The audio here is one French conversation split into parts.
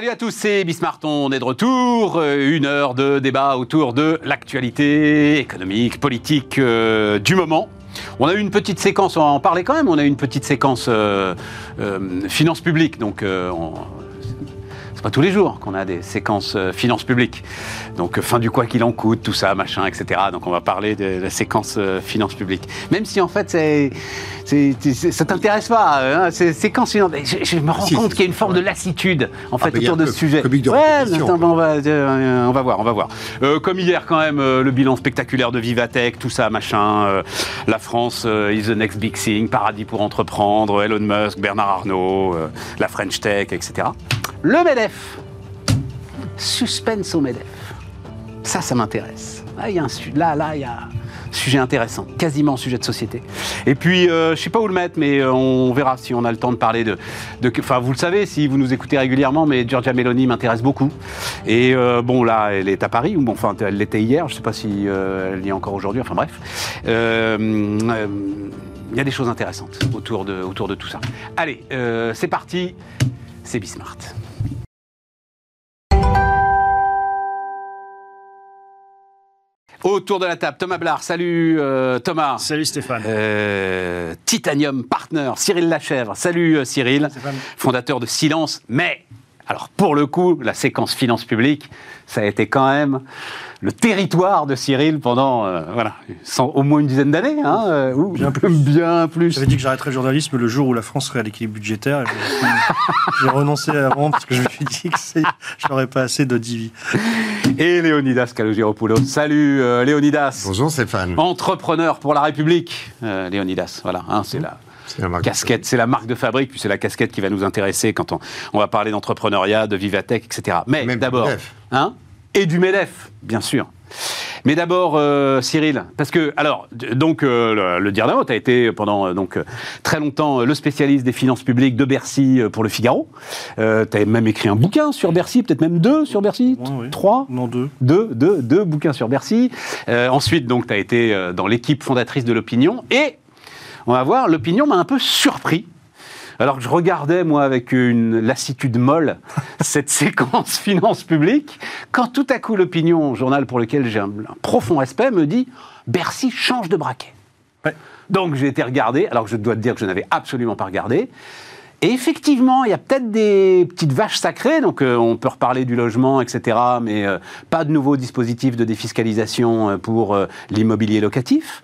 Salut à tous, c'est Bismart, on est de retour. Euh, Une heure de débat autour de l'actualité économique, politique euh, du moment. On a eu une petite séquence, on va en parler quand même, on a eu une petite séquence euh, euh, finances publiques, donc euh, on- c'est pas tous les jours qu'on a des séquences euh, finances publiques. Donc fin du quoi qu'il en coûte, tout ça, machin, etc. Donc on va parler de la séquence euh, finances publiques. Même si en fait c'est, c'est, c'est- ça t'intéresse pas, hein, ces séquences finances. Je, je me rends Si, compte qu'il y a une forme ouais. de lassitude en Ah, fait autour de ce sujet. de ouais, attends, on va, euh, on va voir, on va voir. Euh, comme hier quand même, euh, le bilan spectaculaire de Vivatech, tout ça, machin. la France is the next big thing, paradis pour entreprendre, Elon Musk, Bernard Arnault, la French Tech, etc. Le MEDEF. Suspense au MEDEF. Ça, ça m'intéresse. Là, il y a un su- là, là, il y a sujet intéressant, quasiment sujet de société. Et puis, euh, je sais pas où le mettre, mais euh, on verra si on a le temps de parler de. Enfin, vous le savez, si vous nous écoutez régulièrement, mais Giorgia Meloni m'intéresse beaucoup. Et euh, bon, là, elle est à Paris, ou bon, enfin, elle l'était hier. Je sais pas si euh, elle y est encore aujourd'hui. Enfin, bref. Il y a des choses intéressantes autour de, autour de tout ça. Allez, c'est parti. C'est Bismart. Autour de la table, Thomas Blard. Salut euh, Thomas. Salut Stéphane. Euh, Titanium Partner, Cyril Lachèvre. Salut euh, Cyril, Stéphane. fondateur de Silence. Mais, alors pour le coup, la séquence finance publique, ça a été quand même le territoire de Cyril pendant euh, voilà, sans- au moins une dizaine d'années. Hein, euh, ou Bien plus. Bien plus. J'avais dit que j'arrêterais le journalisme le jour où la France serait à l'équilibre budgétaire. J'ai renoncé avant parce que je me suis dit que c'est- j'aurais pas assez de divi. Et Léonidas Kalogiropoulos. Salut euh, Léonidas. Bonjour Stéphane. Entrepreneur pour la République, euh, Léonidas. Voilà, hein, c'est la, C'est la marque. casquette, c'est la marque de fabrique, puis c'est la casquette qui va nous intéresser quand on, on va parler d'entrepreneuriat, de Vivatech, etc. Mais d'abord, hein, et du MEDEF, bien sûr. Mais d'abord, euh, Cyril, parce que, alors, donc, euh, le, le tu as été pendant euh, donc, euh, très longtemps le spécialiste des finances publiques de Bercy pour le Figaro. tu as même écrit un bouquin sur Bercy, peut-être même deux sur Bercy, Ouais, oui. trois Non, deux. deux, deux, deux bouquins sur Bercy. Ensuite, donc, tu as été dans l'équipe fondatrice de l'Opinion. Et, on va voir, l'Opinion m'a un peu surpris. Alors que je regardais, moi, avec une lassitude molle, cette séquence finance publique, quand tout à coup l'Opinion, journal pour lequel j'ai un, un profond respect, me dit Bercy change de braquet. Ouais. Donc j'ai été regarder, alors que je dois te dire que je n'avais absolument pas regardé. Et effectivement, il y a peut-être des petites vaches sacrées, donc euh, on peut reparler du logement, etc., mais euh, pas de nouveaux dispositifs de défiscalisation euh, pour l'immobilier locatif.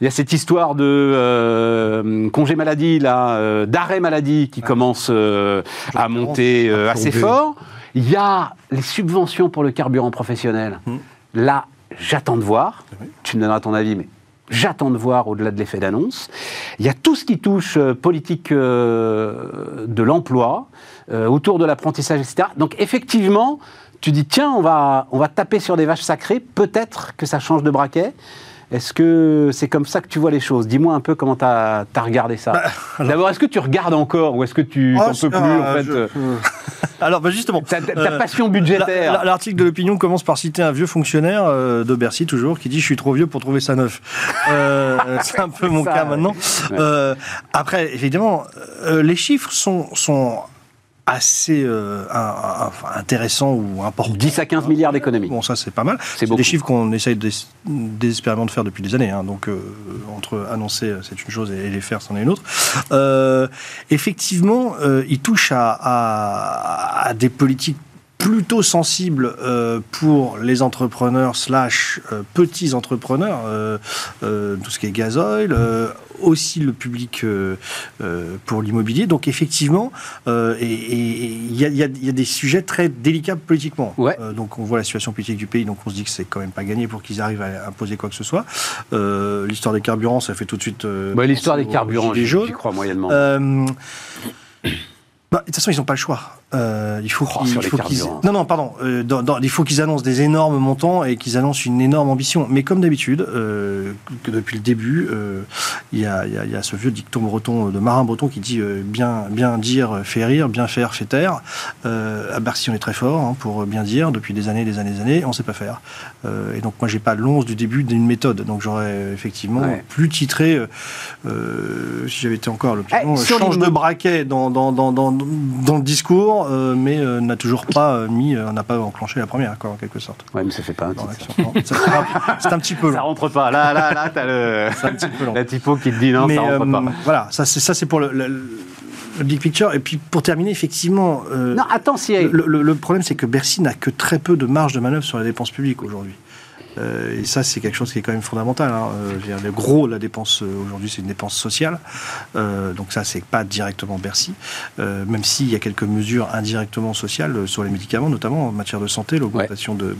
Il y a cette histoire de congé maladie, là, d'arrêt maladie qui commence euh, à monter à assez fort. Il y a les subventions pour le carburant professionnel. Là, j'attends de voir. Tu me donneras ton avis, mais j'attends de voir au-delà de l'effet d'annonce. Il y a tout ce qui touche euh, politique euh, de l'emploi, euh, autour de l'apprentissage, etc. Donc effectivement, tu dis, tiens, on va, on va taper sur des vaches sacrées, peut-être que ça change de braquet. Est-ce que c'est comme ça que tu vois les choses? Dis-moi un peu comment tu as, regardé ça. D'abord, est-ce que tu regardes encore ou est-ce que tu n'en peux plus en fait je- Alors, bah justement. ta, euh, passion budgétaire la- L'article de l'opinion commence par citer un vieux fonctionnaire euh, de Bercy, toujours, qui dit Je suis trop vieux pour trouver ça neuf. Euh, c'est un peu mon Ça, cas ouais. maintenant. Ouais. Euh, après, évidemment, euh, les chiffres sont, sont assez euh, un- un- enfin, intéressants ou importants. 10 à 15 milliards d'économies. Bon, ça, c'est pas mal. C'est des chiffres qu'on essaye dés- désespérément de faire depuis des années. hein. donc, euh, entre annoncer, euh, c'est une chose, et les faire, c'en est une autre. Euh, effectivement, il touche à, à- à des politiques plutôt sensibles euh, pour les entrepreneurs slash euh, petits entrepreneurs, euh, euh, tout ce qui est gasoil, euh, aussi le public euh, euh, pour l'immobilier. Donc effectivement, euh, et- et et il y, y y a des sujets très délicats politiquement. Ouais. Donc on voit la situation politique du pays, donc on se dit que c'est quand même pas gagné pour qu'ils arrivent à imposer quoi que ce soit. Euh, L'histoire des carburants, ça fait tout de suite. euh, Bah, L'histoire des carburants, j'y crois moyennement. Euh, bah, de toute façon, ils n'ont pas le choix. Euh, il faut Oh, qu'ils, carburants. non, non, pardon. Euh, dans- dans- il faut qu'ils annoncent des énormes montants et qu'ils annoncent une énorme ambition. Mais comme d'habitude, euh, que depuis le début, il y, a, il y a- il y a ce vieux dicton breton de marin breton qui dit bien, bien dire fait rire, bien faire fait taire. À Bercy, on est très fort hein, pour bien dire depuis des années, des années, des années. On ne sait pas faire. Et donc moi, j'ai pas l'once du début d'une méthode. Donc j'aurais effectivement Ouais. plus titré. si j'avais été encore l'opinion, Eh, change de braquet dans, dans, dans, dans, dans le discours, euh, mais euh, n'a toujours pas euh, mis, euh, n'a pas enclenché la première, quoi, en quelque sorte. Ouais, mais ça fait pas un titre. ça, c'est un- petit peu Ça long. rentre pas. Là, là, là, t'as le. C'est un petit peu long. La typo qui te dit non, mais ça rentre euh, pas. voilà, ça c'est ça c'est pour le, le- le big picture. Et puis pour terminer, effectivement, euh, Non, attends, si. le, le- le problème c'est que Bercy n'a que très peu de marge de manœuvre sur la dépense publique aujourd'hui. Euh, et ça, c'est quelque chose qui est quand même fondamental. hein. Euh, le gros, de la dépense euh, aujourd'hui, c'est une dépense sociale. Euh, donc ça, c'est pas directement Bercy. Même s'il y a quelques mesures indirectement sociales sur les médicaments, notamment en matière de santé, l'augmentation de,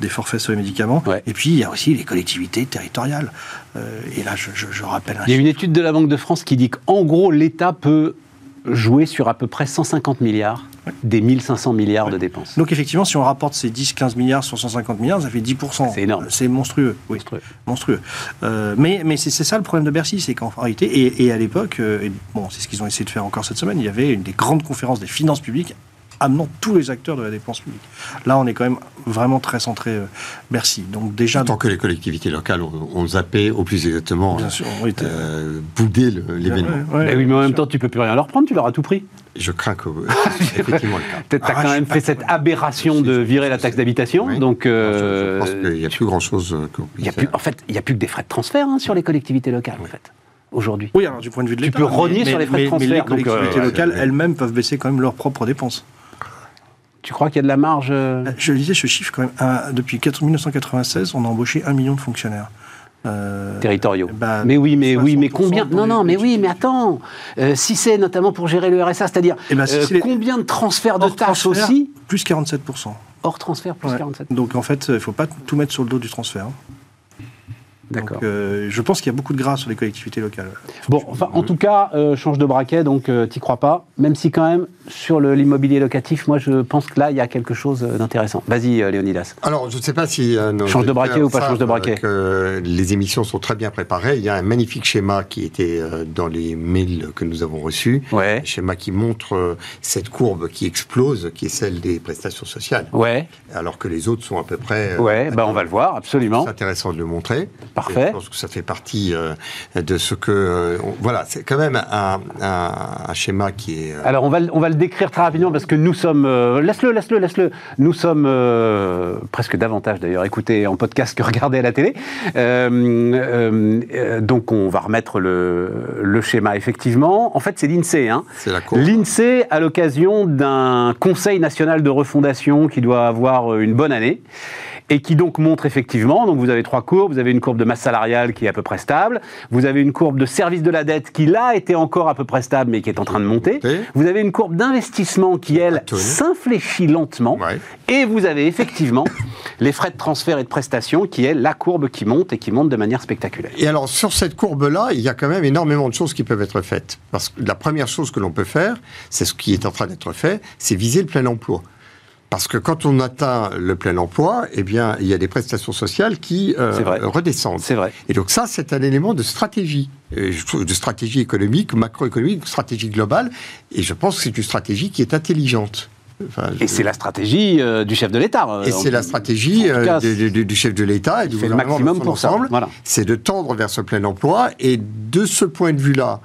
des forfaits sur les médicaments. Ouais. Et puis, il y a aussi les collectivités territoriales. Et là, je, je- je rappelle un Il y a une étude de la Banque de France qui dit qu'en gros, l'État peut jouer sur à peu près 150 milliards des 1500 milliards de dépenses. Donc effectivement, si on rapporte ces 10-15 milliards sur 150 milliards, ça fait 10%. C'est énorme. C'est monstrueux, oui. Monstrueux. Monstrueux. Euh, mais mais c'est ça le problème de Bercy, c'est qu'en réalité, et, et à l'époque, euh, bon, c'est ce qu'ils ont essayé de faire encore cette semaine, il y avait une des grandes conférences des finances publiques amenant tous les acteurs de la dépense publique. Là, on est quand même vraiment très centré euh, Bercy. Donc déjà, Tant que les collectivités locales ont, ont zappé, au plus exactement, bien sûr, oui, euh, boudé l'événement. Ouais, ouais, Bah oui, mais en même sûr. temps, tu peux plus rien leur prendre, tu leur as tout pris. Je crains que c'est effectivement le cas. Peut-être t'as Ah, quand même fait pas cette aberration de virer la taxe d'habitation. Oui. Donc, Je- euh, je pense qu'il n'y a plus grand-chose il y a plus, en fait, il n'y a plus que des frais de transfert hein, sur les collectivités locales, en fait, aujourd'hui. Oui, alors du point de vue de Tu l'État. peux rogner mais- sur les frais de mais- mais transfert, les donc, euh, collectivités ouais, locales ouais. elles-mêmes peuvent baisser quand même leurs propres dépenses. Tu crois qu'il y a de la marge euh, Je lisais ce chiffre quand même. Un- depuis 4 1996, on a embauché un million de fonctionnaires. Euh, territoriaux. bah, mais oui, mais oui, mais 60% combien Non, non, mais oui, mais attends. Euh, si c'est notamment pour gérer le RSA, c'est-à-dire Eh ben, si euh, combien de transferts de tâches transfert, aussi Plus 47%. hors transfert plus Ouais. 47. Donc en fait, il ne faut pas tout mettre sur le dos du transfert. hein. D'accord. Euh, je pense qu'il y a beaucoup de gras sur les collectivités locales. Bon, enfin, en tout cas, euh, change de braquet, donc euh, t'y crois pas. Même si quand même, sur l'immobilier locatif, moi je pense que là, il y a quelque chose euh, d'intéressant. Vas-y, euh, Léonidas. Alors, je ne sais pas si... euh, nos Change de braquet ou pas change de braquet que les émissions sont très bien préparées. Il y a un magnifique schéma qui était euh, dans les mails que nous avons reçus. Ouais. Un schéma qui montre euh, cette courbe qui explose, qui est celle des prestations sociales, Ouais, alors que les autres sont à peu près... ouais, bah on va le voir, absolument. C'est intéressant de le montrer. Parfait. Je pense que ça fait partie euh, de ce que... euh, on- voilà, c'est quand même un, un- un schéma qui est... euh, Alors on va, le- on va le décrire très rapidement parce que nous sommes... laisse-le, laisse-le, laisse-le. Nous sommes presque davantage d'ailleurs écoutés en podcast que regardés à la télé. Donc on va remettre le, le schéma effectivement. En fait c'est l'INSEE. Hein. c'est la courbe. L'INSEE, à l'occasion d'un Conseil national de refondation qui doit avoir une bonne année, et qui donc montre effectivement, donc vous avez trois courbes, vous avez une courbe de masse salariale qui est à peu près stable, vous avez une courbe de service de la dette qui là était encore à peu près stable mais qui est en train de monter, vous avez une courbe d'investissement qui elle s'infléchit lentement, Ouais. et vous avez effectivement les frais de transfert et de prestation qui est la courbe qui monte et qui monte de manière spectaculaire. Et alors, sur cette courbe-là, il y a quand même énormément de choses qui peuvent être faites. Parce que la première chose que l'on peut faire, c'est ce qui est en train d'être fait, c'est viser le plein emploi. Parce que quand on atteint le plein emploi, eh bien, il y a des prestations sociales qui euh, vrai. redescendent. C'est vrai. Et donc ça, c'est un élément de stratégie, de stratégie économique, macroéconomique, stratégie globale. Et je pense que c'est une stratégie qui est intelligente. Enfin, Et c'est la stratégie euh, du chef de l'État. euh, et c'est la stratégie cas, du, chef de l'État et du fait le gouvernement maximum dans son pour ensemble. Voilà. C'est de tendre vers ce plein emploi. Et de ce point de vue-là,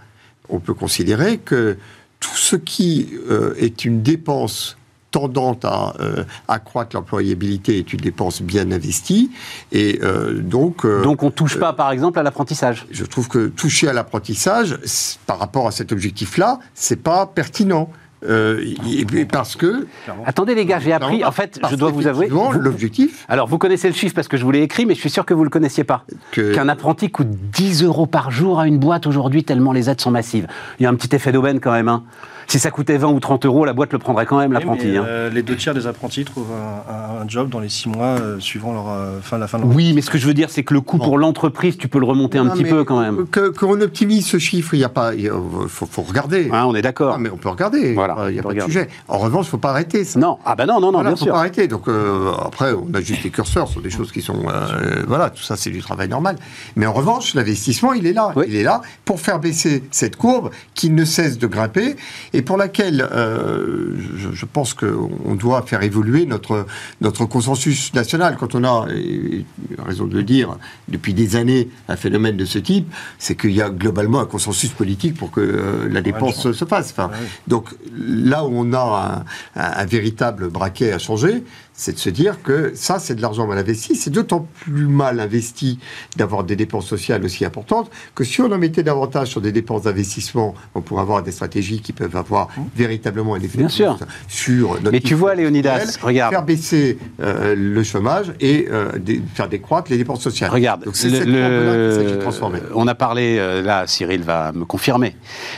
on peut considérer que tout ce qui euh, est une dépense tendante à euh, accroître l'employabilité est une dépense bien investie. Et euh, donc, euh, Donc on touche pas, par exemple, à l'apprentissage. je trouve que toucher à l'apprentissage, par rapport à cet objectif-là, c'est pas pertinent. Euh, et- et parce que Attendez les gars, j'ai appris. En fait, je dois vous avouer. l'objectif Alors vous connaissez le chiffre parce que je vous l'ai écrit, mais je suis sûr que vous le connaissiez pas. Qu'un apprenti coûte 10 euros par jour à une boîte aujourd'hui, tellement les aides sont massives. Il y a un petit effet d'aubaine quand même. hein. Si ça coûtait 20 ou 30 euros, la boîte le prendrait quand même, l'apprenti. Hein. euh, les deux tiers des apprentis trouvent un, job dans les six mois euh, suivant leur euh, fin la fin de leur Oui, mais ce que je veux dire, c'est que le coût Bon. pour l'entreprise, tu peux le remonter un petit peu quand même. Que, qu'on optimise ce chiffre, il y a pas, il y a- faut, faut regarder. Hein, on est d'accord. Non, mais on peut regarder. Voilà, il n'y a pas de sujet. En revanche, il faut pas arrêter ça. Non, ah bah non, non, non, Voilà, bien faut sûr. pas arrêter. Donc euh, après, on a juste les curseurs sur des choses qui sont, euh, voilà, tout ça c'est du travail normal. Mais en revanche, l'investissement, il est là. Oui. Il est là pour faire baisser cette courbe qui ne cesse de grimper et pour laquelle euh, je, je pense qu'on doit faire évoluer notre notre consensus national. Quand on a, et raison de le dire, depuis des années un phénomène de ce type, c'est qu'il y a globalement un consensus politique pour que euh, la dépense se fasse. Enfin, Ouais. donc là où on a un, un véritable braquet à changer, c'est de se dire que ça, c'est de l'argent mal investi. C'est d'autant plus mal investi d'avoir des dépenses sociales aussi importantes que si on en mettait davantage sur des dépenses d'investissement, on pourrait avoir des stratégies qui peuvent avoir véritablement un effet Bien sûr. sur notre Mais tu vois, Léonidas, regarde. faire baisser euh, le chômage et euh, des- faire décroître les dépenses sociales. Regarde, Donc c'est le- cette courbe-là qu'il s'agit de le- transformer. on a parlé, euh, là Cyril va me confirmer,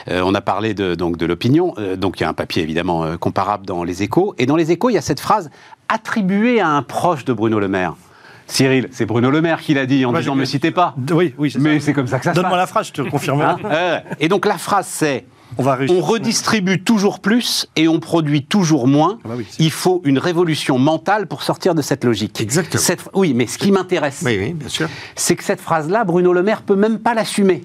on a parlé de, donc, de l'opinion, donc il y a un papier évidemment comparable dans les échos, et dans les échos il y a cette phrase attribuée à un proche de Bruno Le Maire. Cyril, c'est Bruno Le Maire qui l'a dit en disant ne me citez pas. Oui, oui, c'est Mais c'est comme ça que ça se Donne-moi la phrase, je te confirme. Hein Euh, et donc la phrase c'est on va réussir. on redistribue toujours plus et on produit toujours moins. Ah bah oui, Il faut une révolution mentale pour sortir de cette logique. Exactement. Cette- oui, mais ce qui m'intéresse, Oui, oui, bien sûr. c'est que cette phrase-là, Bruno Le Maire peut même pas l'assumer.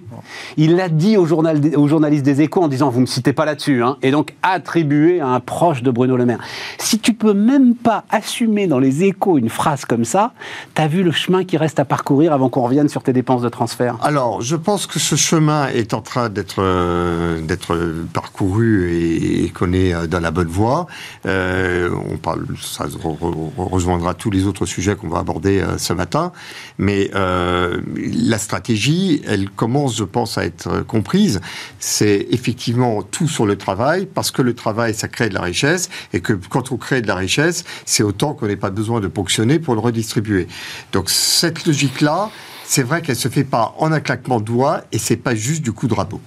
Il l'a dit au journal, aux journalistes des Échos en disant vous me citez pas là-dessus, hein, et donc attribué à un proche de Bruno Le Maire. Si tu peux même pas assumer dans les Échos une phrase comme ça, t'as vu le chemin qui reste à parcourir avant qu'on revienne sur tes dépenses de transfert? Alors, je pense que ce chemin est en train d'être euh, d'être parcouru et, qu'on est euh, dans la bonne voie. Euh, on parle, ça re- re- rejoindra tous les autres sujets qu'on va aborder euh, ce matin, mais euh, la stratégie, elle commence, je pense, à être comprise. C'est effectivement tout sur le travail, parce que le travail, ça crée de la richesse, et que quand on crée de la richesse, c'est autant qu'on n'ait pas besoin de ponctionner pour le redistribuer. Donc cette logique-là, c'est vrai qu'elle se fait pas en un claquement de doigts, et c'est pas juste du coup de rabot.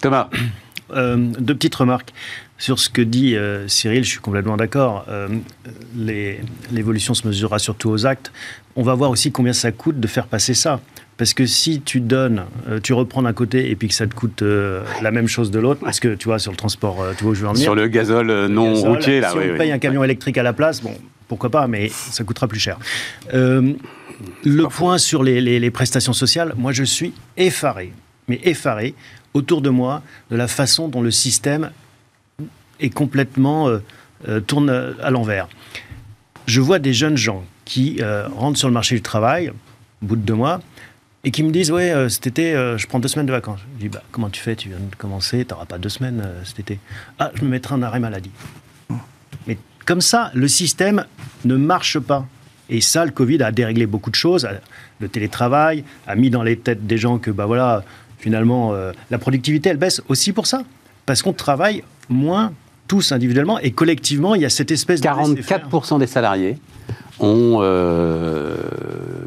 Thomas, Euh, deux petites remarques. Sur ce que dit euh, Cyril, je suis complètement d'accord. Euh, L'évolution se mesurera surtout aux actes. On va voir aussi combien ça coûte de faire passer ça. Parce que si tu donnes, euh, tu reprends d'un côté et puis que ça te coûte euh, la même chose de l'autre, parce que tu vois, sur le transport, euh, tu vois où je veux en venir sur le gazole non gazole, routier, là, Si oui, on oui. paye un camion électrique à la place, bon, pourquoi pas, mais ça coûtera plus cher. Le point sur les, les- les prestations sociales, moi je suis effaré, mais effaré autour de moi de la façon dont le système est complètement euh, euh, tourne à l'envers. Je vois des jeunes gens qui euh, rentrent sur le marché du travail au bout de deux mois et qui me disent ouais euh, cet été je prends deux semaines de vacances. Je dis bah comment tu fais? Tu viens de commencer, tu n'auras pas deux semaines cet été. Ah je me mettrai en arrêt maladie. Mais comme ça, le système ne marche pas. Et ça, le Covid a déréglé beaucoup de choses. Le télétravail a mis dans les têtes des gens que, bah voilà, finalement, euh, la productivité, elle baisse aussi pour ça. Parce qu'on travaille moins tous individuellement et collectivement, il y a cette espèce de laisser-faire. 44% des salariés ont euh,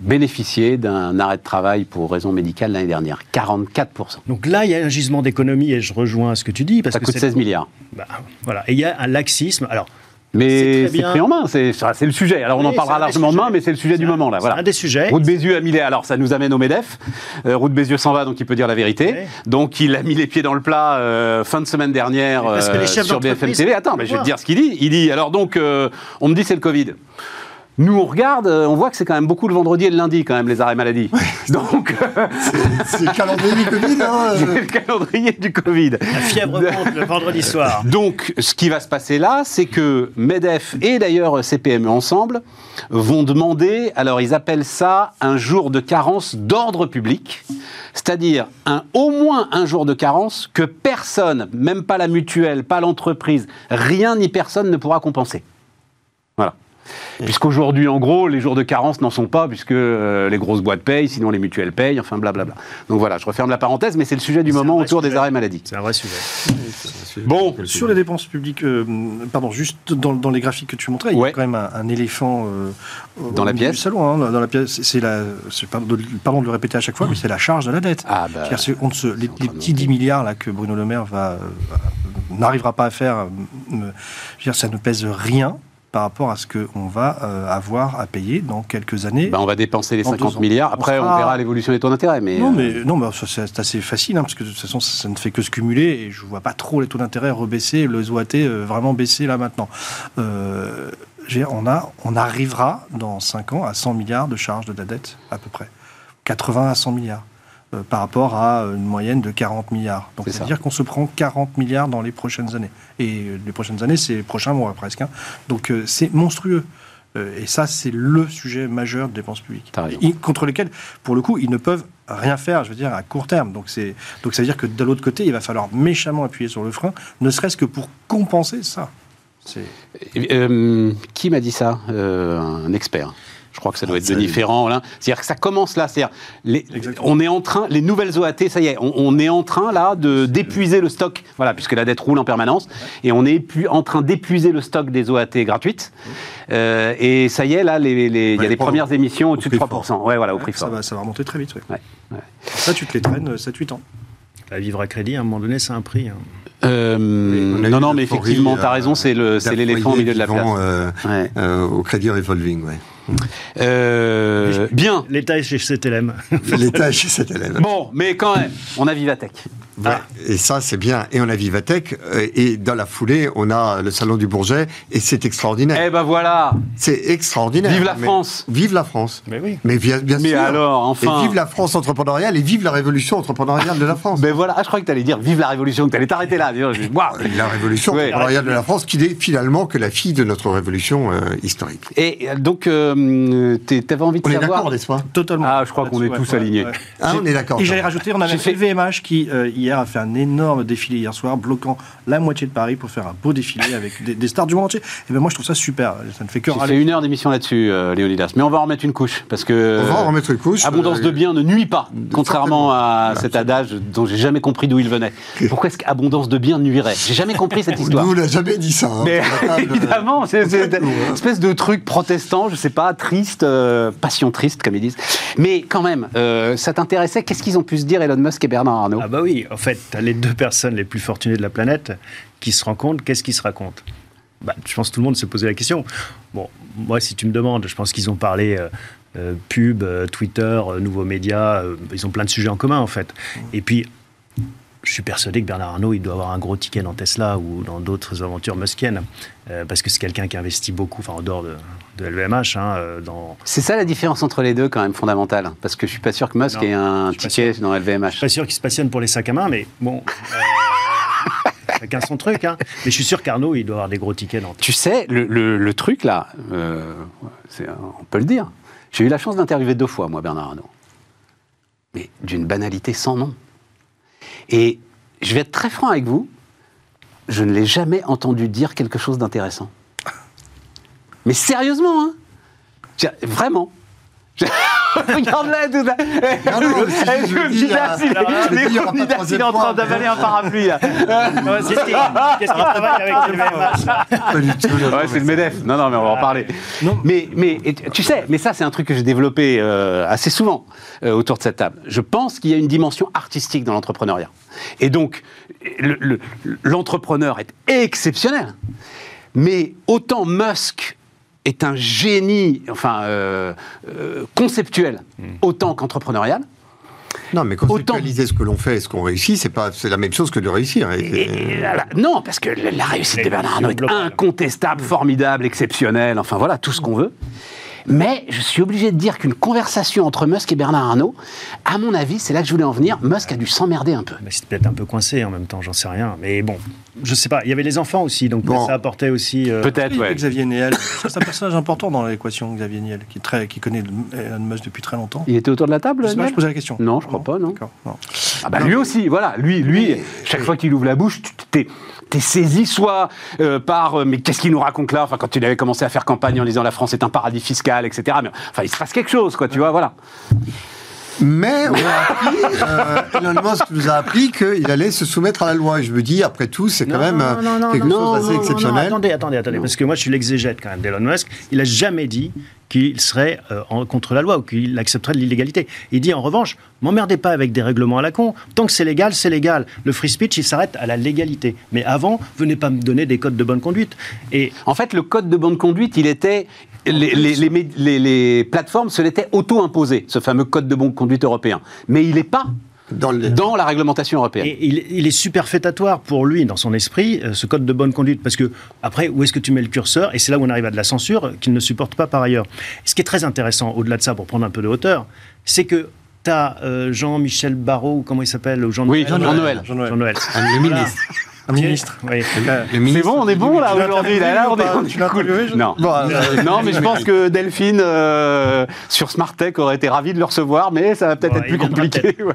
bénéficié d'un arrêt de travail pour raison médicale l'année dernière. 44%. Donc là, il y a un gisement d'économie et je rejoins ce que tu dis. Parce Ça que coûte c'est- 16 milliards. Bah, voilà. Et il y a un laxisme. Alors, Mais c'est pris en main, c'est le sujet. Alors on Oui, en parlera largement demain, mais c'est le sujet du un- moment là. c'est Voilà. un des sujets. Route Bézieux a mis les. Alors ça nous amène au Medef. Euh, Route Bézieux s'en va, donc il peut dire la vérité. Donc il a mis les pieds dans le plat euh, fin de semaine dernière Mais parce que les euh, chefs sur BFM TV. Attends, mais je vais te dire ce qu'il dit. Il dit alors donc on me dit c'est le Covid. Nous, on regarde, euh, on voit que c'est quand même beaucoup le vendredi et le lundi, quand même, les arrêts maladie. Donc, euh, C'est le calendrier du Covid, hein, c'est le calendrier du Covid. La fièvre monte le vendredi soir. Donc, ce qui va se passer là, c'est que MEDEF et d'ailleurs CPME ensemble vont demander, alors ils appellent ça un jour de carence d'ordre public, c'est-à-dire un, au moins un jour de carence que personne, même pas la mutuelle, pas l'entreprise, rien ni personne ne pourra compenser. Voilà. Puisqu'aujourd'hui, en gros, les jours de carence n'en sont pas, puisque euh, les grosses boîtes payent, sinon les mutuelles payent, enfin blablabla. Donc voilà, je referme la parenthèse, mais c'est le sujet du moment autour des arrêts maladie. C'est un vrai sujet. Bon, Sur les dépenses publiques, euh, pardon, juste dans, dans les graphiques que tu montrais, il y a quand même un, un éléphant euh, Dans la pièce. du salon. hein, dans la pièce, c'est la, pardon, de, pardon de le répéter à chaque fois, mais c'est la charge de la dette. Ah bah, C'est-à-dire, c'est- on ne se- les, petits monter. 10 milliards là, que Bruno Le Maire va, euh, va- n'arrivera pas à faire, euh, me- je veux dire, ça ne pèse rien par rapport à ce qu'on va euh, avoir à payer dans quelques années. Bah, on va dépenser les Dans 50 deux ans. milliards. Après, on, sera- verra l'évolution des taux d'intérêt. Mais, Non, euh, mais, non, mais c'est assez facile, hein, parce que de toute façon, ça, ça ne fait que se cumuler, et je ne vois pas trop les taux d'intérêt rebaisser, le OAT euh, vraiment baisser là maintenant. Euh, on, a, on arrivera dans 5 ans à 100 milliards de charges de la dette, à peu près. 80 à 100 milliards. Euh, par rapport à une moyenne de 40 milliards. Donc, c'est-à-dire qu'on se prend 40 milliards dans les prochaines années. Et euh, les prochaines années, c'est les prochains mois presque. hein. Donc, euh, c'est monstrueux. Euh, et ça, c'est le sujet majeur de dépenses publiques. Contre lequel, pour le coup, ils ne peuvent rien faire, je veux dire, à court terme. Donc, c'est, donc ça veut dire que de l'autre côté, il va falloir méchamment appuyer sur le frein, ne serait-ce que pour compenser ça. Euh, qui m'a dit ça Euh, Un expert? Je crois que ça doit Ah, être Denis Ferrand. C'est-à-dire que ça commence là. C'est-à-dire, les- Exactement. on est en train, les nouvelles OAT, ça y est, on, on est en train là de d'épuiser le stock. Voilà, puisque la dette roule en permanence, et on est en train d'épuiser le stock des OAT gratuites. Euh, et ça y est, là, les- les- il y a les premières émissions au-dessus de prix 3%. Ouais, voilà, au prix ça, fort. va, ça va remonter très vite. ouais. Ouais, ouais. Ça, tu te les traînes 7-8 ans. À vivre à crédit, à un moment donné, c'est un prix. hein. Euh, non, non, mais effectivement, tu as euh, raison, c'est c'est l'éléphant au milieu de la place. euh, Ouais. euh, au crédit revolving, ouais. Euh, bien. L'État est chez CTLM. L'État est chez élève. Bon, mais quand même, on a Vivatech. Ouais, Et ça, c'est bien. Et on a Vivatech. euh, Et dans la foulée, on a le Salon du Bourget. Et c'est extraordinaire. Eh ben voilà C'est extraordinaire. Vive la Mais- France. Vive la France Mais oui. Mais bien, bien Mais sûr. alors, enfin. Et vive la France entrepreneuriale et vive la révolution entrepreneuriale de la France. Ben voilà, ah, je crois que tu allais dire vive la révolution, que tu allais t'arrêter là. La révolution Ouais. entrepreneuriale de la France, qui n'est finalement que la fille de notre révolution euh, historique. Et euh, donc, euh, t'es- t'avais envie de On est savoir. d'accord, n'est-ce pas? Totalement. Ah, je crois qu'on est tous alignés. Ah, on est d'accord. Et j'allais rajouter, on avait fait LVMH qui, euh, hier, a fait un énorme défilé hier soir, bloquant la moitié de Paris pour faire un beau défilé avec des, des stars du monde entier. Et ben moi, je trouve ça super. Ça ne fait que râler. fait une heure d'émission là-dessus, euh, Léonidas. Mais on va en remettre une couche. Parce que. On va en remettre une couche. Abondance Euh, de biens ne nuit pas, contrairement à cet adage dont j'ai jamais compris d'où il venait. Pourquoi est-ce qu'abondance de biens nuirait? J'ai jamais compris cette histoire. Nous, on n'a jamais dit ça. hein. Mais la euh, évidemment, c'est une hein. espèce de truc protestant, je sais pas, triste, euh, passion triste, comme ils disent. Mais quand même, euh, ça t'intéressait? Qu'est-ce qu'ils ont pu se dire, Elon Musk et Bernard Arnault? Ah bah oui, en fait, tu as les deux personnes les plus fortunées de la planète qui se rencontrent. Qu'est-ce qui se raconte bah, Je pense que tout le monde s'est posé la question. Bon, moi, si tu me demandes, je pense qu'ils ont parlé euh, euh, pub, euh, Twitter, nouveaux médias. ils ont plein de sujets en commun, en fait. Et puis, je suis persuadé que Bernard Arnault, il doit avoir un gros ticket dans Tesla ou dans d'autres aventures muskiennes. euh, parce que c'est quelqu'un qui investit beaucoup, enfin, en dehors de, de LVMH, hein, euh, dans, C'est ça la différence entre les deux, quand même, fondamentale. Parce que je suis pas sûr que Musk Non, ait un ticket dans Je suis LVMH. pas sûr qu'il se passionne pour les sacs à main, mais bon. euh, chacun son truc. Hein. Mais je suis sûr qu'Arnaud, il doit avoir des gros tickets dans. Tu sais, le, le- le truc là, euh, on peut le dire. J'ai eu la chance d'interviewer deux fois, moi, Bernard Arnault. Mais d'une banalité sans nom. Et je vais être très franc avec vous, je ne l'ai jamais entendu dire quelque chose d'intéressant. Mais sérieusement, hein Vraiment. Regarde-la, tout ça. Non, non, si je le dis, Léonidas, euh, il- le est en train d'avaler mais- un parapluie. là. Qu'est-ce qu'il qu'est-ce qu'il travaille avec tout. Ouais, c'est le MEDEF. Non, non, mais on va en parler. Mais, tu sais, mais ça, c'est un truc que j'ai développé euh, assez souvent euh, autour de cette table. Je pense qu'il y a une dimension artistique dans l'entrepreneuriat. Et donc, le- le- l'entrepreneur est exceptionnel. Mais autant Musk est un génie, enfin, euh, euh, conceptuel, autant qu'entrepreneurial. Non, mais conceptualiser ce que l'on fait et ce qu'on réussit, c'est pas, c'est la même chose que de réussir. Et- Et- et voilà. non, parce que la réussite de Bernard Arnault est incontestable, formidable, exceptionnelle, enfin voilà, tout ce qu'on veut. Mais je suis obligé de dire qu'une conversation entre Musk et Bernard Arnault, à mon avis, c'est là que je voulais en venir, Musk a dû s'emmerder un peu. Mais c'est peut-être un peu coincé en même temps, j'en sais rien. Mais bon, je sais pas. Il y avait les enfants aussi, donc Bon. ça apportait aussi. euh, Peut-être, ouais. Xavier Niel, c'est un personnage important dans l'équation, Xavier Niel, qui, est très, qui connaît Elon Musk depuis très longtemps. Il était autour de la table Je sais pas, je posais la question. Non, je crois pas, non. Ah bah lui aussi, voilà, lui, lui, chaque fois qu'il ouvre la bouche, tu t'es, t'es saisi soit euh, par, euh, mais qu'est-ce qu'il nous raconte là? Enfin, quand il avait commencé à faire campagne en disant la France est un paradis fiscal, etc. Mais enfin, il se passe quelque chose, quoi, tu vois, voilà. Mais on a appris, euh, Elon Musk nous a appris qu'il allait se soumettre à la loi. Et je me dis, après tout, c'est quand même euh, quelque chose d'assez exceptionnel. attendez, attendez, attendez, parce que moi je suis l'exégète quand même d'Elon Musk. Il a jamais dit qu'il serait euh, contre la loi ou qu'il accepterait de l'illégalité. Il dit en revanche, m'emmerdez pas avec des règlements à la con. Tant que c'est légal, c'est légal. Le free speech, il s'arrête à la légalité. Mais avant, venez pas me donner des codes de bonne conduite. Et En fait, le code de bonne conduite, il était. Les, les- les- les plateformes se l'étaient auto-imposé, ce fameux code de bonne conduite européen. Mais il n'est pas Dans le- dans la réglementation européenne. Et il, il est superfétatoire pour lui, dans son esprit, euh, ce code de bonne conduite. Parce que, après, où est-ce que tu mets le curseur? Et c'est là où on arrive à de la censure euh, qu'il ne supporte pas par ailleurs. Ce qui est très intéressant, au-delà de ça, pour prendre un peu de hauteur, c'est que tu as Jean-Michel Barrault, ou comment il s'appelle Jean Oui, Noël, Jean Noël. Jean Noël. Jean. Un ministre. Oui. C'est bon, on est bon là aujourd'hui. Là, là, on est, on est cool. Non. Euh, non, mais je pense que Delphine euh, sur Smart Tech aurait été ravie de le recevoir, mais ça va peut-être être plus compliqué. ouais.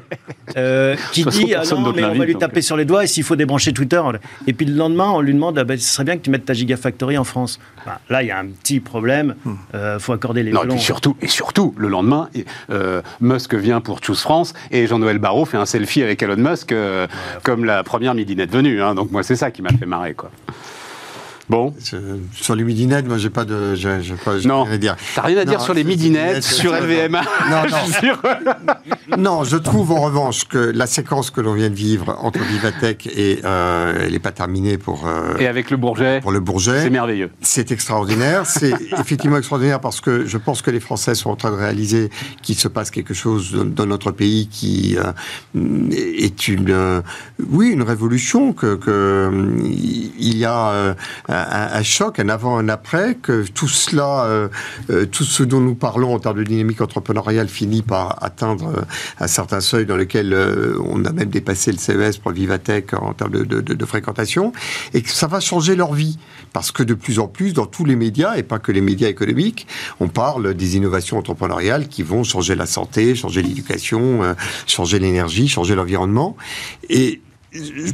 Euh, qui dit ah non, mais on va lui donc, taper sur les doigts et s'il faut débrancher Twitter. Et puis le lendemain, on lui demande ah ben, ce serait bien que tu mettes ta Gigafactory en France. Bah, là, il y a un petit problème. Il faut accorder les Non, et puis surtout, et surtout, le lendemain, euh, Musk vient pour Choose France et Jean-Noël Barrot fait un selfie avec Elon Musk euh, comme la première midinette venue. hein. donc moi, c'est ça qui m'a fait marrer, quoi. Bon. Sur les midinettes, moi, j'ai pas de. Pas, Non, rien à dire. t'as rien à dire Non, sur les midinettes, sur LVMA. Non, Je non. je trouve en revanche que la séquence que l'on vient de vivre entre Vivatech et euh, elle n'est pas terminée pour, euh, Et avec le Bourget, pour le Bourget. c'est merveilleux. C'est extraordinaire. C'est effectivement extraordinaire parce que je pense que les Français sont en train de réaliser qu'il se passe quelque chose dans- notre pays qui euh, est une, euh, oui, une révolution. Que, que euh, il y a euh, un, choc, un avant, un après. Que tout cela, euh, euh, tout ce dont nous parlons en termes de dynamique entrepreneuriale finit par atteindre euh, un certain seuil dans lequel on a même dépassé le CES pour Vivatech en termes de, de- fréquentation, et que ça va changer leur vie. Parce que de plus en plus, dans tous les médias, et pas que les médias économiques, on parle des innovations entrepreneuriales qui vont changer la santé, changer l'éducation, changer l'énergie, changer l'environnement. Et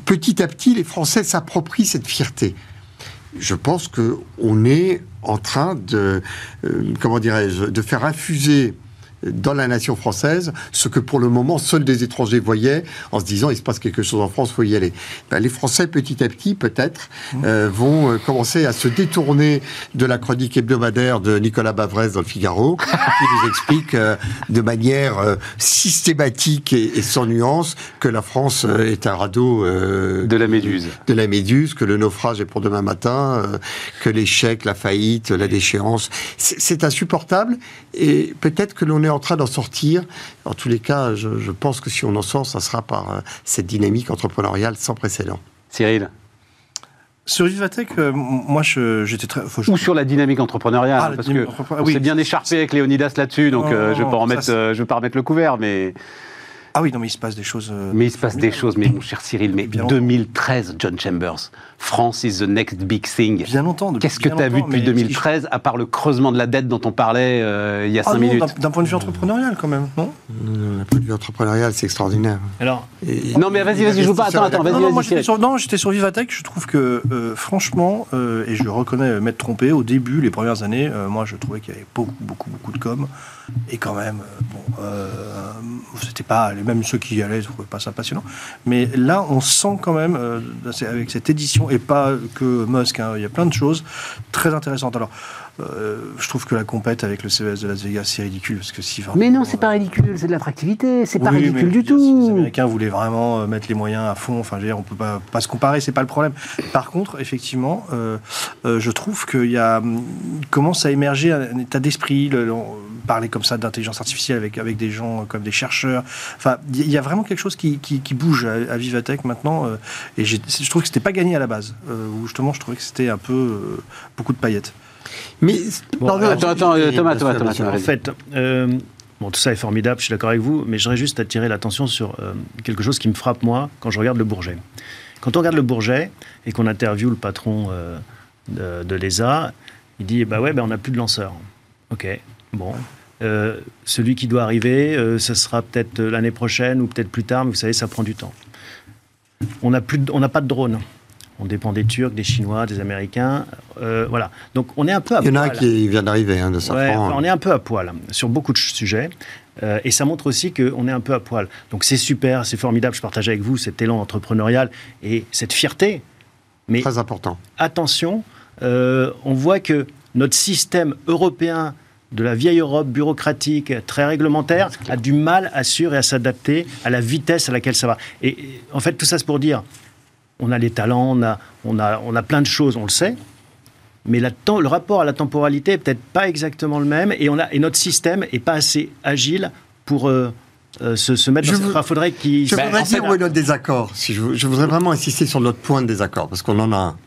petit à petit, les Français s'approprient cette fierté je pense que on est en train de, euh, comment dirais-je, de faire infuser dans la nation française ce que pour le moment seuls des étrangers voyaient en se disant il se passe quelque chose en France, faut y aller. Ben, les Français petit à petit peut-être euh, vont euh, commencer à se détourner de la chronique hebdomadaire de Nicolas Bavrez dans le Figaro qui nous explique euh, de manière euh, systématique et, et sans nuance que la France euh, est un radeau euh, De la méduse. de la méduse, que le naufrage est pour demain matin, euh, que l'échec, la faillite, la déchéance, c'est c'est insupportable. Et peut-être que l'on est en train d'en sortir. En tous les cas, je, je pense que si on en sort, ça sera par euh, cette dynamique entrepreneuriale sans précédent. Cyril Sur Vivatech, euh, moi, je- j'étais très. faut- je- Ou sur la dynamique entrepreneuriale, Ah, la parce dynamique que entrepreneuriale, on oui. s'est bien écharpé avec Léonidas là-dessus, donc Non, euh, je vais pas ça, euh, je vais pas remettre le couvert, mais Ah oui, non, mais il se passe des choses. euh, mais il se passe des choses, mais mon cher Cyril, mais Bien 2013, John Chambers, France is the next big thing. Bien longtemps. depuis Qu'est-ce que tu as vu depuis mais 2013, à part le creusement de la dette dont on parlait euh, il y a Ah 5 non, minutes d'un- D'un point de vue entrepreneurial, quand même, non? Le point de vue entrepreneurial, c'est extraordinaire. Alors, Et- Non, mais vas-y, vas-y, je vous pas. Attends, attends, vas-y, non, moi j'étais sur, sur Vivatech. Je trouve que, euh, franchement, euh, et je reconnais m'être trompé, au début, les premières années, euh, moi je trouvais qu'il y avait beaucoup, beaucoup, beaucoup de com. Et quand même, bon, euh, c'était pas, même ceux qui y allaient, je trouvaient pas ça passionnant. Mais là, on sent quand même, euh, avec cette édition, et pas que Musk, hein, il y a plein de choses très intéressantes. Alors, euh, je trouve que la compète avec le CES de Las Vegas, c'est ridicule. Parce que si, Mais non, c'est pas ridicule, c'est de l'attractivité, c'est pas oui, ridicule mais du dire, Si les tout. Américains voulaient vraiment euh, mettre les moyens à fond, enfin, je veux dire, on peut pas, pas se comparer, c'est pas le problème. Par contre, effectivement, euh, euh, je trouve qu'il y a hum, commence à émerger un, état d'esprit. le- le- parler comme ça d'intelligence artificielle avec avec des gens euh, comme des chercheurs. Enfin, il y a vraiment quelque chose qui, qui, qui bouge à, à Vivatech maintenant. euh, et je trouve que c'était pas gagné à la base. euh, où justement, je trouvais que c'était un peu euh, beaucoup de paillettes. Mais Bon, pardon, attends, attends, euh, Thomas, Thomas, Thomas, En fait, euh, bon, tout ça est formidable, je suis d'accord avec vous, mais j'aurais juste attiré l'attention sur euh, quelque chose qui me frappe, moi, quand je regarde le Bourget. Quand on regarde le Bourget et qu'on interviewe le patron de, de l'ESA, il dit Bah ouais, ben on n'a plus de lanceurs. Ok, bon. Celui qui doit arriver, ce sera peut-être l'année prochaine ou peut-être plus tard, mais vous savez, ça prend du temps. On n'a pas de drone. On dépend des Turcs, des Chinois, des Américains. euh, voilà. Donc on est un peu à Il y en a poil. qui vient d'arriver, hein, de Ouais, Safran. enfin, on est un peu à poil sur beaucoup de sujets. euh, et ça montre aussi qu'on est un peu à poil. Donc c'est super, c'est formidable. Je partage avec vous cet élan entrepreneurial et cette fierté. Mais Très important. attention, euh, on voit que notre système européen de la vieille Europe bureaucratique, très réglementaire, a du mal à suivre et à s'adapter à la vitesse à laquelle ça va. Et en fait, tout ça, c'est pour dire, on a les talents, on a, on a, on a plein de choses, on le sait, mais la le rapport à la temporalité est peut-être pas exactement le même, et, on a, et notre système est pas assez agile pour euh, euh, se, se mettre Je dans Enfin, faudrait qu'il... Je Ben, voudrais dire où est notre désaccord. Si je, je voudrais vraiment insister sur notre point de désaccord, parce qu'on en a un.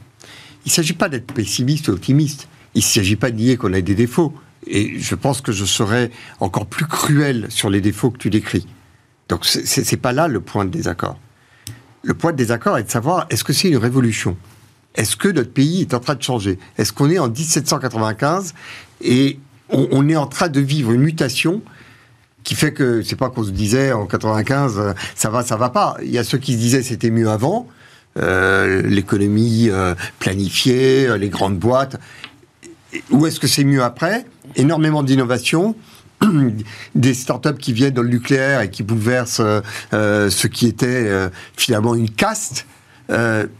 Il ne s'agit pas d'être pessimiste ou optimiste. Il ne s'agit pas de nier qu'on a des défauts. Et je pense que je serais encore plus cruel sur les défauts que tu décris. Donc c'est c'est pas là le point de désaccord. Le point de désaccord est de savoir est-ce que c'est une révolution? Est-ce que notre pays est en train de changer? Est-ce qu'on est en 1795 et on, est en train de vivre une mutation qui fait que c'est pas qu'on se disait en 95 euh, ça va ça va pas. Il y a ceux qui se disaient c'était mieux avant euh, l'économie euh, planifiée les grandes boîtes. Ou est-ce que c'est mieux après? Énormément d'innovation des startups qui viennent dans le nucléaire et qui bouleversent euh, euh, ce qui était euh, finalement une caste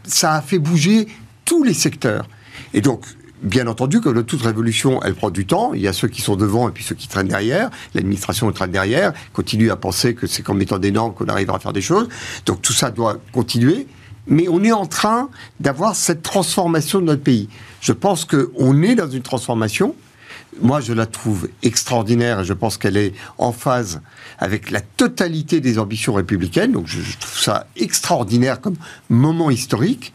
ça a fait bouger tous les secteurs et donc Bien entendu, comme toute révolution, elle prend du temps. Il y a ceux qui sont devant et puis ceux qui traînent derrière. L'administration traîne derrière, continue à penser que c'est qu'en mettant des normes qu'on arrivera à faire des choses. Donc tout ça doit continuer. Mais on est en train d'avoir cette transformation de notre pays. Je pense qu'on est dans une transformation. Moi, je la trouve extraordinaire et je pense qu'elle est en phase avec la totalité des ambitions républicaines. Donc je, je trouve ça extraordinaire comme moment historique.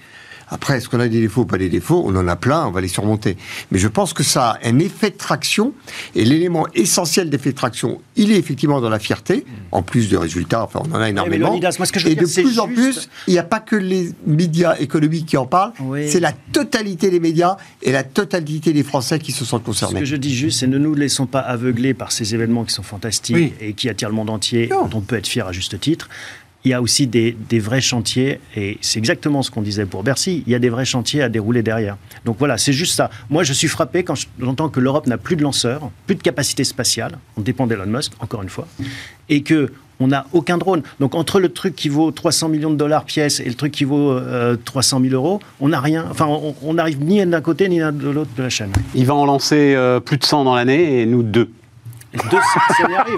Après, est-ce qu'on a des défauts ou pas des défauts? On en a plein, on va les surmonter. Mais je pense que ça a un effet de traction, et l'élément essentiel d'effet de traction, il est effectivement dans la fierté, en plus de résultats, enfin on en a énormément. Leonidas, moi, ce que je veux et de dire, plus en plus, il n'y a pas que les médias économiques qui en parlent, Oui. c'est la totalité des médias et la totalité des Français qui se sentent Ce concernés. que je dis juste, c'est ne nous laissons pas aveugler par ces événements qui sont fantastiques Oui. et qui attirent le monde entier, Non. dont on peut être fier à juste titre. Il y a aussi des, vrais chantiers, et c'est exactement ce qu'on disait pour Bercy, il y a des vrais chantiers à dérouler derrière. Donc voilà, c'est juste ça. Moi, je suis frappé quand j'entends que l'Europe n'a plus de lanceurs, plus de capacité spatiale, on dépend d'Elon Musk, encore une fois, et que on n'a aucun drone. Donc entre le truc qui vaut 300 millions de dollars pièce et le truc qui vaut euh, 300 000 euros, on n'a rien. Enfin, on n'arrive ni d'un côté ni de l'autre de la chaîne. Il va en lancer euh, plus de 100 dans l'année et nous deux. On y arrive.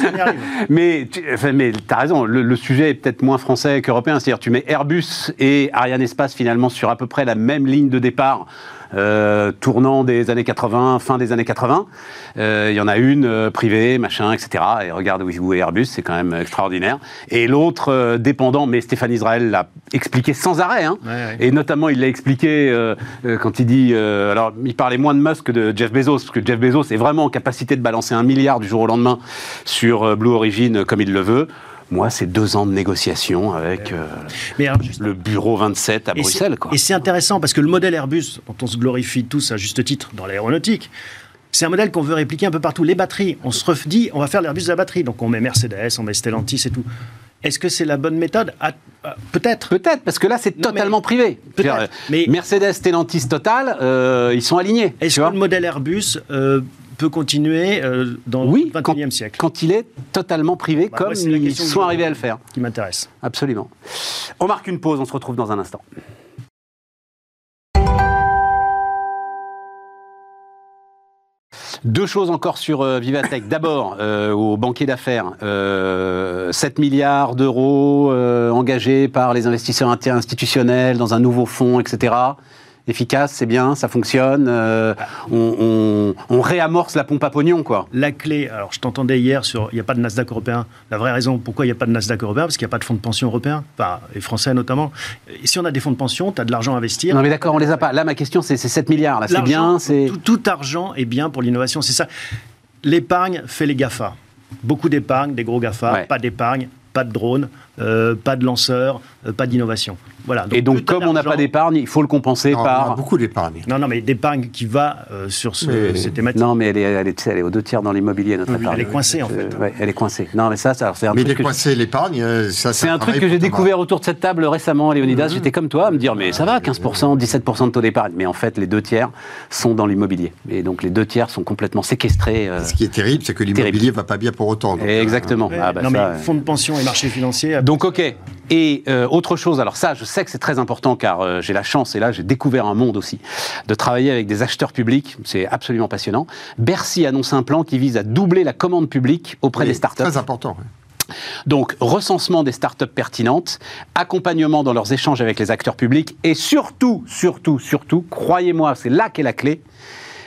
On y arrive. Mais tu enfin, mais as raison, le, le sujet est peut-être moins français qu'européen. C'est-à-dire, tu mets Airbus et Ariane Espace finalement sur à peu près la même ligne de départ, euh, tournant des années 80, fin des années 80. Euh, Il y en a une euh, privée, machin, etc. Et regarde où est Airbus, c'est quand même extraordinaire. Et l'autre dépendant, mais Stéphane Israël l'a expliqué sans arrêt. Hein. Ouais, ouais. Et notamment, il l'a expliqué quand il dit. alors, il parlait moins de Musk que de Jeff Bezos, parce que Jeff Bezos est vraiment en capacité de balancer un milliard du jour au lendemain sur Blue Origin comme il le veut. Moi, c'est deux ans de négociation avec euh, Mais alors, juste- le bureau 27 à et Bruxelles. Quoi. Et c'est intéressant parce que le modèle Airbus, dont on se glorifie tous à juste titre dans l'aéronautique, c'est un modèle qu'on veut répliquer un peu partout. Les batteries, on se redit, on va faire l'Airbus de la batterie. Donc on met Mercedes, on met Stellantis et tout. Est-ce que c'est la bonne méthode? Ah, ah, Peut-être. Peut-être, parce que là, c'est mais- totalement privé. Peut-être, mais- Mercedes, Stellantis, Total, euh, ils sont alignés. Est-ce que le modèle Airbus euh, peut continuer euh, dans Oui, le quand, 21e siècle quand il est totalement privé, Bah, comme ils sont arrivés à le faire. qui m'intéresse. Absolument. On marque une pause, on se retrouve dans un instant. Deux choses encore sur euh, Vivatech. D'abord, euh, au banquier d'affaires, euh, 7 milliards d'euros euh, engagés par les investisseurs inter- institutionnels dans un nouveau fonds, etc. Efficace, c'est bien, ça fonctionne. euh, on, on- on réamorce la pompe à pognon, quoi. La clé, alors je t'entendais hier sur il n'y a pas de Nasdaq européen. La vraie raison pourquoi il n'y a pas de Nasdaq européen, parce qu'il n'y a pas de fonds de pension européens, enfin, et français notamment. Et si on a des fonds de pension, tu as de l'argent à investir. Non mais d'accord, on les a pas. Là, ma question, c'est c'est 7 milliards. Là, c'est bien, c'est... Tout, tout argent est bien pour l'innovation, c'est ça. L'épargne fait les GAFA. Beaucoup d'épargne, des gros GAFA, Ouais. pas d'épargne, pas de drone, euh, pas de lanceurs, euh, pas d'innovation. Voilà. Et donc, comme on n'a pas d'épargne, il faut le compenser Non, on a par... beaucoup d'épargne. Non, non, mais d'épargne qui va euh, sur ce, Mais- ces thématiques. Non, mais elle est, elle est, sais, elle est aux deux tiers dans l'immobilier, notre Oui, épargne. elle est coincée, en Euh, fait. ouais, elle est coincée. Non, mais ça, ça- c'est un Mais truc l'épargne, euh, ça, C'est un truc que j'ai découvert autour de cette table récemment, Léonidas. J'étais comme toi à me dire, mais ça va, 15%, 17% de taux d'épargne. Mais en fait, les deux tiers sont dans l'immobilier. Et donc, les deux tiers sont complètement séquestrés. euh, Ce qui est terrible, c'est que l'immobilier va pas bien pour autant. donc, Exactement. Ah, bah, non, ça, mais fonds de pension et marché financier. Donc ok. Et euh, autre chose, alors ça, je sais que c'est très important car euh, j'ai la chance, et là j'ai découvert un monde aussi, de travailler avec des acheteurs publics, c'est absolument passionnant. Bercy annonce un plan qui vise à doubler la commande publique auprès oui, des startups. Très important. Donc recensement des startups pertinentes, accompagnement dans leurs échanges avec les acteurs publics, et surtout, surtout, surtout, croyez-moi, c'est là qu'est la clé,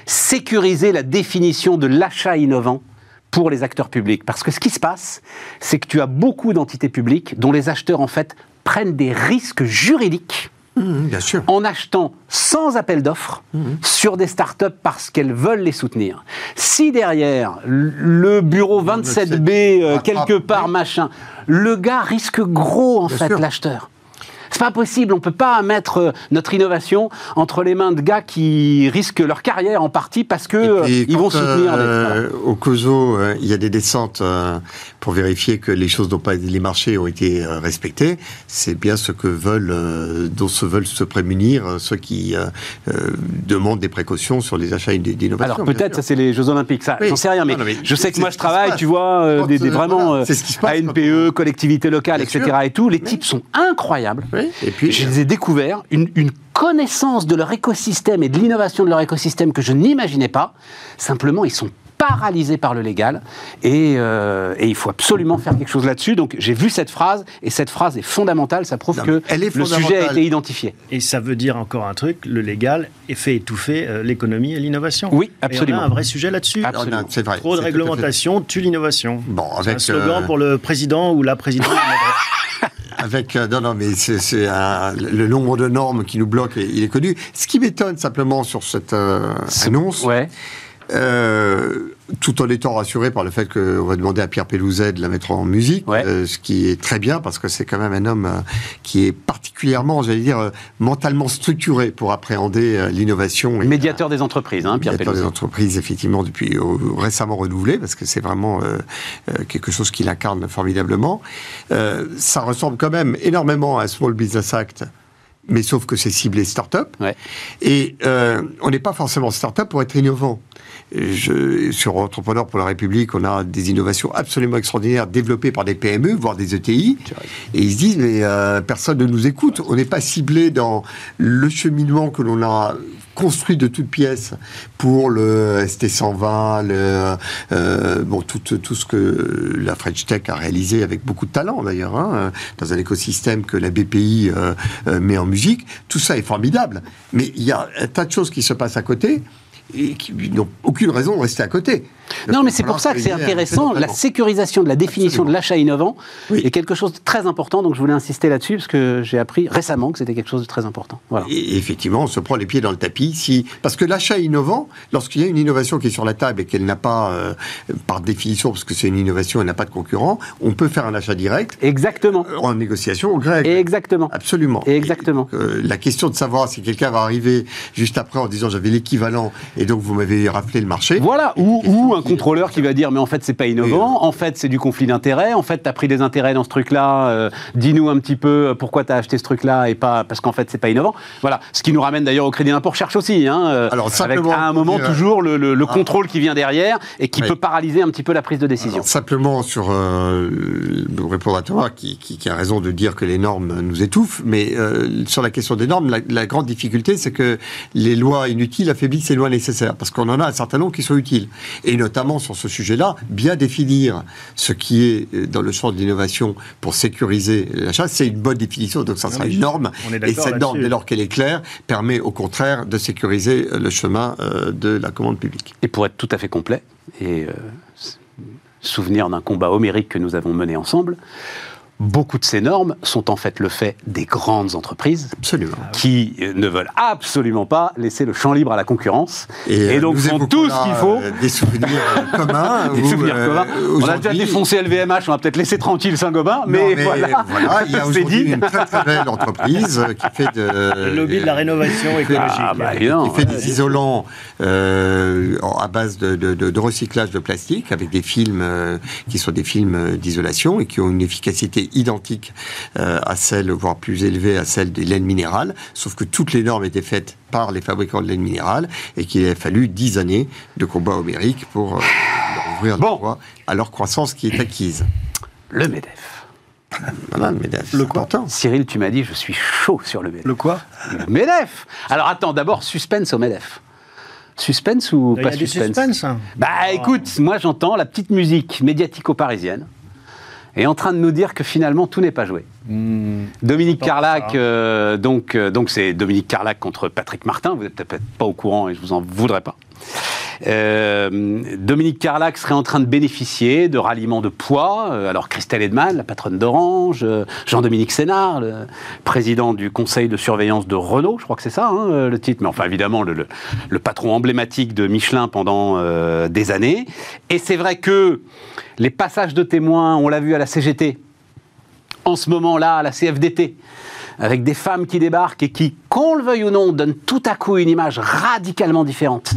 sécuriser la définition de l'achat innovant pour les acteurs publics. Parce que ce qui se passe, c'est que tu as beaucoup d'entités publiques dont les acheteurs, en fait, prennent des risques juridiques Mmh, bien sûr. en achetant sans appel d'offres Mhm. sur des startups parce qu'elles veulent les soutenir. Si derrière, le bureau 27B, euh, quelque part, machin, le gars risque gros, en Bien fait, sûr. L'acheteur. pas possible. On peut pas mettre euh, notre innovation entre les mains de gars qui risquent leur carrière en partie parce que euh, ils vont soutenir. des- euh, Au COSO, euh, il y a des descentes euh, pour vérifier que les choses n'ont pas, les marchés ont été respectés. C'est bien ce que veulent, dont se veulent se prémunir ceux qui demandent des précautions sur les achats d'innovation. Alors peut-être ça c'est les Jeux Olympiques, ça. Oui. J'en sais rien, mais, Non, non, mais je sais que c'est moi je travaille, tu vois, des, des vraiment voilà, c'est passe ANPE, collectivités locales, etc. sûr. et tout. Les types sont incroyables. Oui, et puis, je les ai découverts, une, une connaissance de leur écosystème et de l'innovation de leur écosystème que je n'imaginais pas. Simplement, ils sont paralysés par le légal et, euh, et il faut absolument faire quelque chose là-dessus. Donc j'ai vu cette phrase et cette phrase est fondamentale. Ça prouve Non, que elle est le sujet a été identifié. Et ça veut dire encore un truc, le légal fait étouffer euh, l'économie et l'innovation. Oui, Et absolument. on a un vrai sujet là-dessus. C'est vrai. Trop de réglementation tue l'innovation. Bon, un avec, slogan euh, pour le président ou la présidente. Avec euh, non non mais c'est le nombre de normes qui nous bloque et il est connu. Ce qui m'étonne simplement sur cette euh, annonce, Ouais. Euh, tout en étant rassuré par le fait qu'on va demander à Pierre Pelouzet de la mettre en musique, Ouais. euh, ce qui est très bien parce que c'est quand même un homme euh, qui est particulièrement, j'allais dire, mentalement structuré pour appréhender l'innovation. Médiateur des entreprises, hein, Pierre médiateur des Pelouzet. entreprises, effectivement, depuis récemment renouvelé, parce que c'est vraiment quelque chose qu'il incarne formidablement. Ça ressemble quand même énormément à un Small Business Act, mais sauf que c'est ciblé start-up. Ouais. Et euh, on n'est pas forcément start-up pour être innovant. Je, sur Entrepreneurs pour la République, on a des innovations absolument extraordinaires développées par des PME, voire des ETI. Et ils se disent, mais euh, personne ne nous écoute. On n'est pas ciblé dans le cheminement que l'on a construit de toutes pièces pour le ST120, le, euh, bon, tout, tout ce que la French Tech a réalisé avec beaucoup de talent d'ailleurs, hein, dans un écosystème que la BPI euh, euh, met en musique. Tout ça est formidable. Mais il y a un tas de choses qui se passent à côté et qui n'ont aucune raison de rester à côté. Non, mais c'est pour ça que c'est intéressant. La sécurisation de la définition Absolument. de l'achat innovant Oui. est quelque chose de très important. Donc, je voulais insister là-dessus parce que j'ai appris récemment que c'était quelque chose de très important. Voilà. Et effectivement, on se prend les pieds dans le tapis. Si... Parce que l'achat innovant, lorsqu'il y a une innovation qui est sur la table et qu'elle n'a pas, euh, par définition, parce que c'est une innovation, elle n'a pas de concurrent, on peut faire un achat direct Exactement. euh, en négociation au grec. Exactement. Absolument. Exactement. Et, euh, la question de savoir si quelqu'un va arriver juste après en disant j'avais l'équivalent et donc vous m'avez raflé le marché. Voilà, ou, ou un contrôleur qui va dire mais en fait c'est pas innovant, en fait c'est du conflit d'intérêts, en fait t'as pris des intérêts dans ce truc-là, euh, dis-nous un petit peu euh, pourquoi t'as acheté ce truc-là et pas parce qu'en fait c'est pas innovant. Voilà, ce qui nous ramène d'ailleurs au crédit d'impôt recherche aussi, hein, euh, Alors, avec simplement à un moment toujours le, le- le Ah. contrôle qui vient derrière et qui Oui. peut paralyser un petit peu la prise de décision. Alors, simplement sur euh, le répondre à Thomas qui, qui- qui a raison de dire que les normes nous étouffent, mais euh, sur la question des normes, la, la grande difficulté c'est que les lois inutiles affaiblissent les lois nécessaires, parce qu'on en a un certain nombre qui sont utiles. Et notamment sur ce sujet-là, bien définir ce qui est euh, dans le champ de l'innovation pour sécuriser l'achat, c'est une bonne définition, donc ça sera une norme. Et cette norme, dès lors qu'elle est claire, permet au contraire de sécuriser euh, le chemin euh, de la commande publique. Et pour être tout à fait complet, et euh, souvenir d'un combat homérique que nous avons mené ensemble, beaucoup de ces normes sont en fait le fait des grandes entreprises Absolument. qui euh, ne veulent absolument pas laisser le champ libre à la concurrence et, euh, donc nous font tout ce qu'il faut. euh, des souvenirs communs. Des où, souvenirs euh, communs. On a déjà défoncé LVMH, on va peut-être laisser tranquille Saint-Gobain, Non, mais, voilà, il y a c'est aujourd'hui dit. une très très belle entreprise qui fait de, Le lobby de la rénovation écologique. Ah, bah, qui fait des isolants euh, à base de, de- de- de recyclage de plastique avec des films euh, qui sont des films d'isolation et qui ont une efficacité identique euh, à celle, voire plus élevée à celle des laines minérales, sauf que toutes les normes étaient faites par les fabricants de laine minérale et qu'il a fallu dix années de combat homérique pour euh, ouvrir Bon. la voie à leur croissance qui est acquise. Le MEDEF. Voilà, le MEDEF. Le quoi important. Cyril, tu m'as dit, je suis chaud sur le MEDEF. Le quoi Le MEDEF Alors attends, d'abord, suspense au MEDEF. Suspense ou Il y pas a suspense. hein. Bah écoute, moi j'entends la petite musique médiatico-parisienne est en train de nous dire que finalement tout n'est pas joué. Hmm. Dominique Carlac, euh, donc euh, donc c'est Dominique Carlac contre Patrick Martin. Vous n'êtes peut-être pas au courant et je vous en voudrais pas. Euh, Dominique Carlac serait en train de bénéficier de ralliements de poids. Euh, alors Christelle Edman, la patronne d'Orange, euh, Jean-Dominique Sénard, le président du conseil de surveillance de Renault, je crois que c'est ça hein, le titre, mais enfin évidemment le, patron emblématique de Michelin pendant des années. Et c'est vrai que les passages de témoins, on l'a vu à la CGT, en ce moment-là à la CFDT, avec des femmes qui débarquent et qui, qu'on le veuille ou non, donnent tout à coup une image radicalement différente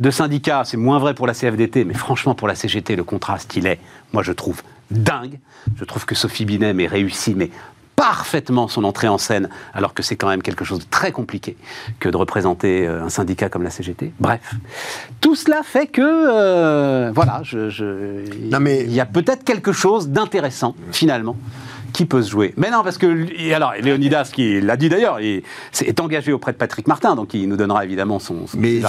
de syndicats. C'est moins vrai pour la CFDT, mais franchement, pour la CGT, le contraste, il est, moi, je trouve, dingue. Je trouve que Sophie Binet est réussie, mais parfaitement son entrée en scène, alors que c'est quand même quelque chose de très compliqué que de représenter euh, un syndicat comme la CGT. Bref, tout cela fait que, euh, voilà, je, il y a peut-être quelque chose d'intéressant, finalement, qui peut se jouer. Mais non, parce que, alors, Léonidas, qui l'a dit d'ailleurs, est, est engagé auprès de Patrick Martin, donc il nous donnera évidemment son, son mais,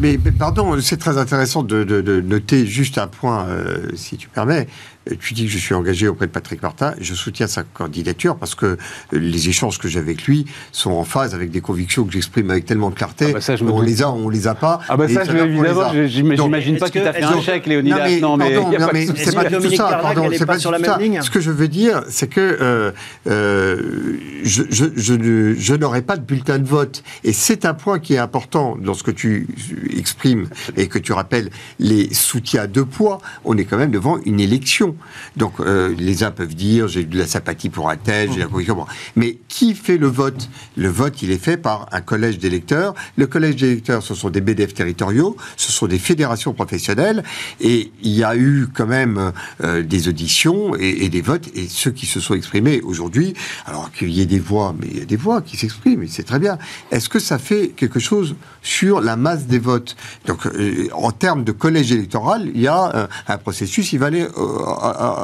mais, pardon, c'est très intéressant de, noter juste un point, euh, si tu permets. Euh, tu dis que je suis engagé auprès de Patrick Martin, je soutiens sa candidature parce que les échanges que j'ai avec lui sont en phase avec des convictions que j'exprime avec tellement de clarté. Ah bah ça, on les a, on les a pas. Ah bah ça, je, évidemment, j'imagine pas que, tu as fait un chèque, Léonidas. Non, mais, non, mais, c'est pas, tout ça. Pardon, c'est pas, sur la même ligne. Ce que je veux dire, c'est que euh, euh, je, je, je, je n'aurai pas de bulletin de vote. Et c'est un point qui est important dans ce que tu exprimes et que tu rappelles les soutiens de poids. On est quand même devant une élection. Donc euh, les uns peuvent dire j'ai de la sympathie pour un tel, j'ai la position. Mais qui fait le vote? Le vote, il est fait par un collège d'électeurs. Le collège d'électeurs, ce sont des BDF territoriaux, ce sont des fédérations professionnelles, et il y a eu quand même euh, des auditions et, des votes, et ceux qui se sont exprimés aujourd'hui, alors qu'il y ait des voix, mais il y a des voix qui s'expriment, et c'est très bien. Est-ce que ça fait quelque chose sur la masse des votes? Donc euh, en termes de collège électoral, il y a un processus, il va aller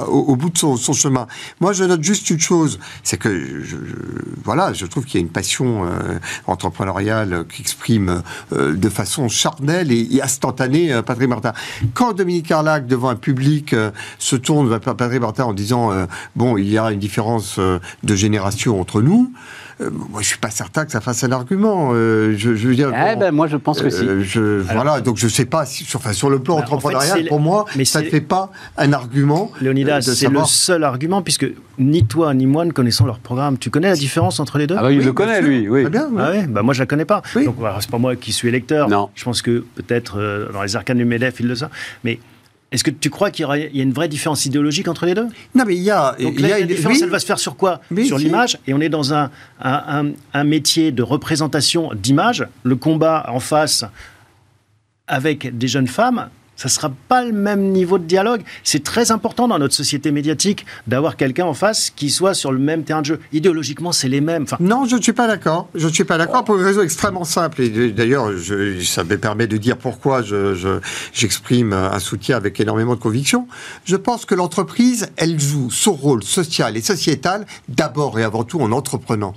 au, bout de son, chemin. Moi, je note juste une chose, c'est que je, voilà, je trouve qu'il y a une passion euh, entrepreneuriale qui exprime euh, de façon charnelle et, instantanée euh, Patrick Martin. Quand Dominique Carlac, devant un public, se tourne vers Patrick Martin en disant bon, il y a une différence de génération entre nous. Euh, moi, je suis pas certain que ça fasse un argument. Euh, je, veux dire. Eh ben, moi, je pense que si. Euh, voilà, donc je sais pas. Si, sur, enfin, sur le plan bah, entrepreneurial, pour moi, mais ça ne fait pas un argument. Léonidas, c'est le seul argument, puisque ni toi ni moi ne connaissons leur programme. Tu connais la différence entre les deux? Ah bah, il le connaît, lui. Oui. bien, Ah ouais? Bah, moi, je la connais pas. Donc, bah, c'est pas moi qui suis électeur. Non. Je pense que peut-être dans les arcanes du MEDEF, il le sait. Mais est-ce que tu crois qu'il y, a une vraie différence idéologique entre les deux? Non, mais il y a. Donc la, différence, elle va se faire sur quoi? Sur l'image. Et on est dans un, un métier de représentation d'image. Le combat en face avec des jeunes femmes, ça sera pas le même niveau de dialogue. C'est très important dans notre société médiatique d'avoir quelqu'un en face qui soit sur le même terrain de jeu. Idéologiquement, c'est les mêmes. non, je ne suis pas d'accord. Je ne suis pas d'accord pour une raison extrêmement simple. D'ailleurs, ça me permet de dire pourquoi j'exprime un soutien avec énormément de conviction. Je pense que l'entreprise, elle joue son rôle social et sociétal d'abord et avant tout en entreprenant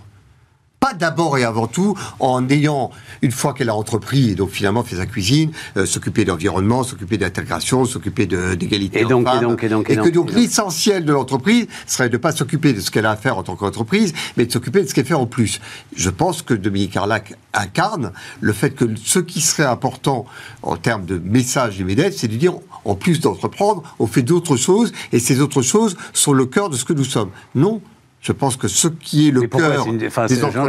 pas d'abord et avant tout en ayant, une fois qu'elle a entrepris et donc finalement fait sa cuisine, euh, s'occuper de l'environnement, s'occuper d'intégration, s'occuper d'égalité et, donc, et donc, et donc, et, que donc l'essentiel de l'entreprise serait de ne pas s'occuper de ce qu'elle a à faire en tant qu'entreprise, mais de s'occuper de ce qu'elle fait en plus. Je pense que Dominique Carlac incarne le fait que ce qui serait important en termes de message du MEDEF, c'est de dire, en plus d'entreprendre, on fait d'autres choses, et ces autres choses sont le cœur de ce que nous sommes. Non, je pense que ce qui est le cœur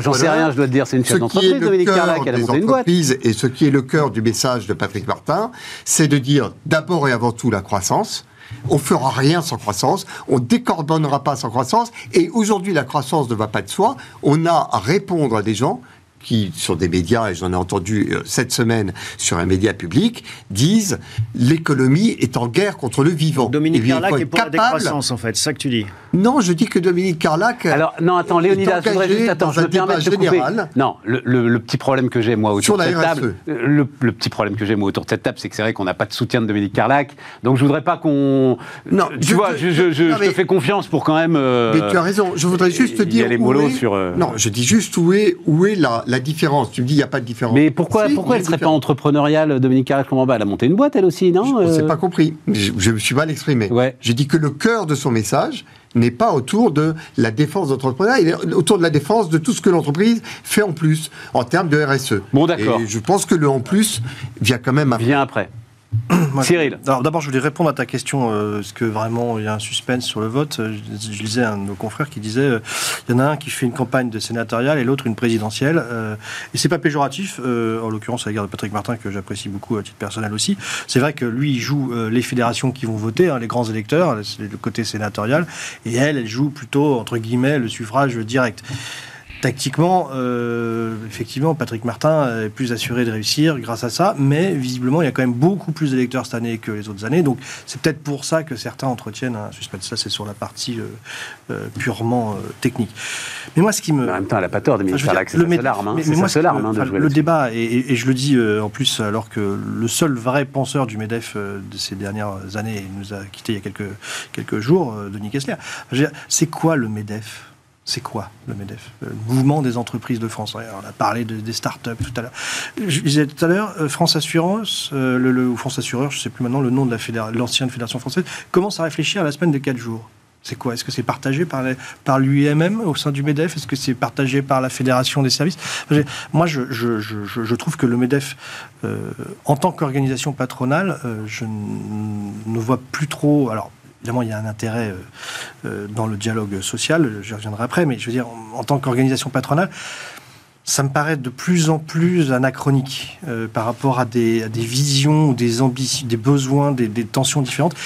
J'en sais rien, je dois te dire, c'est une chef d'entreprise, Dominique Carlac, elle a monté une boîte. Et ce qui est le cœur du message de Patrick Martin, c'est de dire d'abord et avant tout la croissance. On fera rien sans croissance, on décarbonera pas sans croissance, et aujourd'hui la croissance ne va pas de soi. On a à répondre à des gens qui, sur des médias, et j'en ai entendu euh, cette semaine sur un média public, disent l'économie est en guerre contre le vivant. Dominique Carlac est pour la décroissance, en fait, c'est ça que tu dis Non, je dis que Dominique Carlac. Alors, non, attends, Léonidas, je voudrais juste, attends, je me permets de couper. Non, le, petit problème que j'ai, moi, autour de cette table, euh, le, petit problème que j'ai, moi, autour de cette table, c'est que c'est vrai qu'on n'a pas de soutien de Dominique Carlac, donc je voudrais pas qu'on. Non, tu vois, je, je, te fais confiance pour quand même. Euh, mais tu as raison, je voudrais juste te dire. Il y a les molos sur. Non, je dis juste où est, où est la la différence. Tu me dis, il n'y a pas de différence. Mais pourquoi, pourquoi elle ne serait pas entrepreneuriale, Dominique Carrère Elle a monté une boîte, elle aussi, non Je n'ai euh? pas compris. Je, me suis mal exprimé. Ouais. J'ai dit que le cœur de son message n'est pas autour de la défense d'entrepreneuriat, il est autour de la défense de tout ce que l'entreprise fait en plus, en termes de RSE. Bon, d'accord. Je pense que le en plus vient quand même après. Vient après. Cyril. Alors d'abord, je voulais répondre à ta question. Euh, est-ce que vraiment il y a un suspense sur le vote? Je, lisais un de nos confrères qui disait euh, il y en a un qui fait une campagne de sénatoriale et l'autre une présidentielle. Euh, et c'est pas péjoratif. en l'occurrence, à l'égard de Patrick Martin, que j'apprécie beaucoup à titre personnel aussi. C'est vrai que lui, il joue les fédérations qui vont voter, hein, les grands électeurs, le côté sénatorial, et elle, elle joue plutôt entre guillemets le suffrage direct. Tactiquement, euh, effectivement, Patrick Martin est plus assuré de réussir grâce à ça, mais visiblement, il y a quand même beaucoup plus d'électeurs cette année que les autres années. Donc, c'est peut-être pour ça que certains entretiennent un suspense. Ça, c'est sur la partie euh, euh, purement euh, technique. Mais moi, ce qui me. En même temps, elle n'a pas tort, Enfin, là que le c'est sa larme. hein. mais- moi, seule ce que- arme hein, de enfin, jouer Le débat, et, et- et je le dis euh, en plus, alors que le seul vrai penseur du MEDEF euh, de ces dernières années nous a quitté il y a quelques, quelques jours, euh, Denis Kessler. C'est quoi le MEDEF? C'est quoi le MEDEF? Le mouvement des entreprises de France. On a parlé de- des start-up tout à l'heure. Je disais tout à l'heure, euh, France Assurance, euh, le, ou France Assureur, je ne sais plus maintenant le nom de l'ancienne fédération française, commence à réfléchir à la semaine de 4 jours. C'est quoi? Est-ce que c'est partagé par, les- par au sein du MEDEF? Est-ce que c'est partagé par la Fédération des services? Moi, je, trouve que le MEDEF, euh, en tant qu'organisation patronale, je ne vois plus trop. Alors, évidemment, il y a un intérêt euh, euh, dans le dialogue social, j'y reviendrai après, mais je veux dire, en, tant qu'organisation patronale, ça me paraît de plus en plus anachronique euh, par rapport à des, visions, des ambitions, des besoins, des, tensions différentes.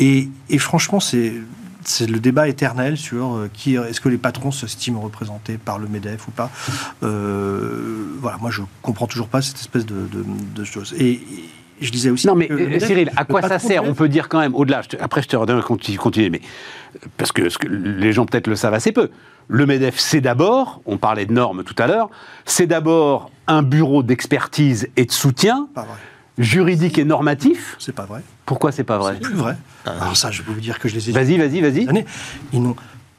Et, franchement, c'est le débat éternel sur qui est-ce que les patrons s'estiment représentés par le Medef ou pas. Voilà, moi je comprends toujours pas cette espèce de, de, choses. Et je disais aussi. Non, mais euh, Cyril, à quoi ça sert On peut dire quand même, au-delà, après je te redonne continue, continue, mais parce que, les gens peut-être le savent assez peu. Le MEDEF, c'est d'abord, on parlait de normes tout à l'heure, c'est d'abord un bureau d'expertise et de soutien Pas vrai. juridique et normatif. C'est pas vrai. Pourquoi c'est pas vrai C'est vrai. Alors ça, je peux vous dire que je les ai Vas-y, vas-y, vas-y. Ils n'ont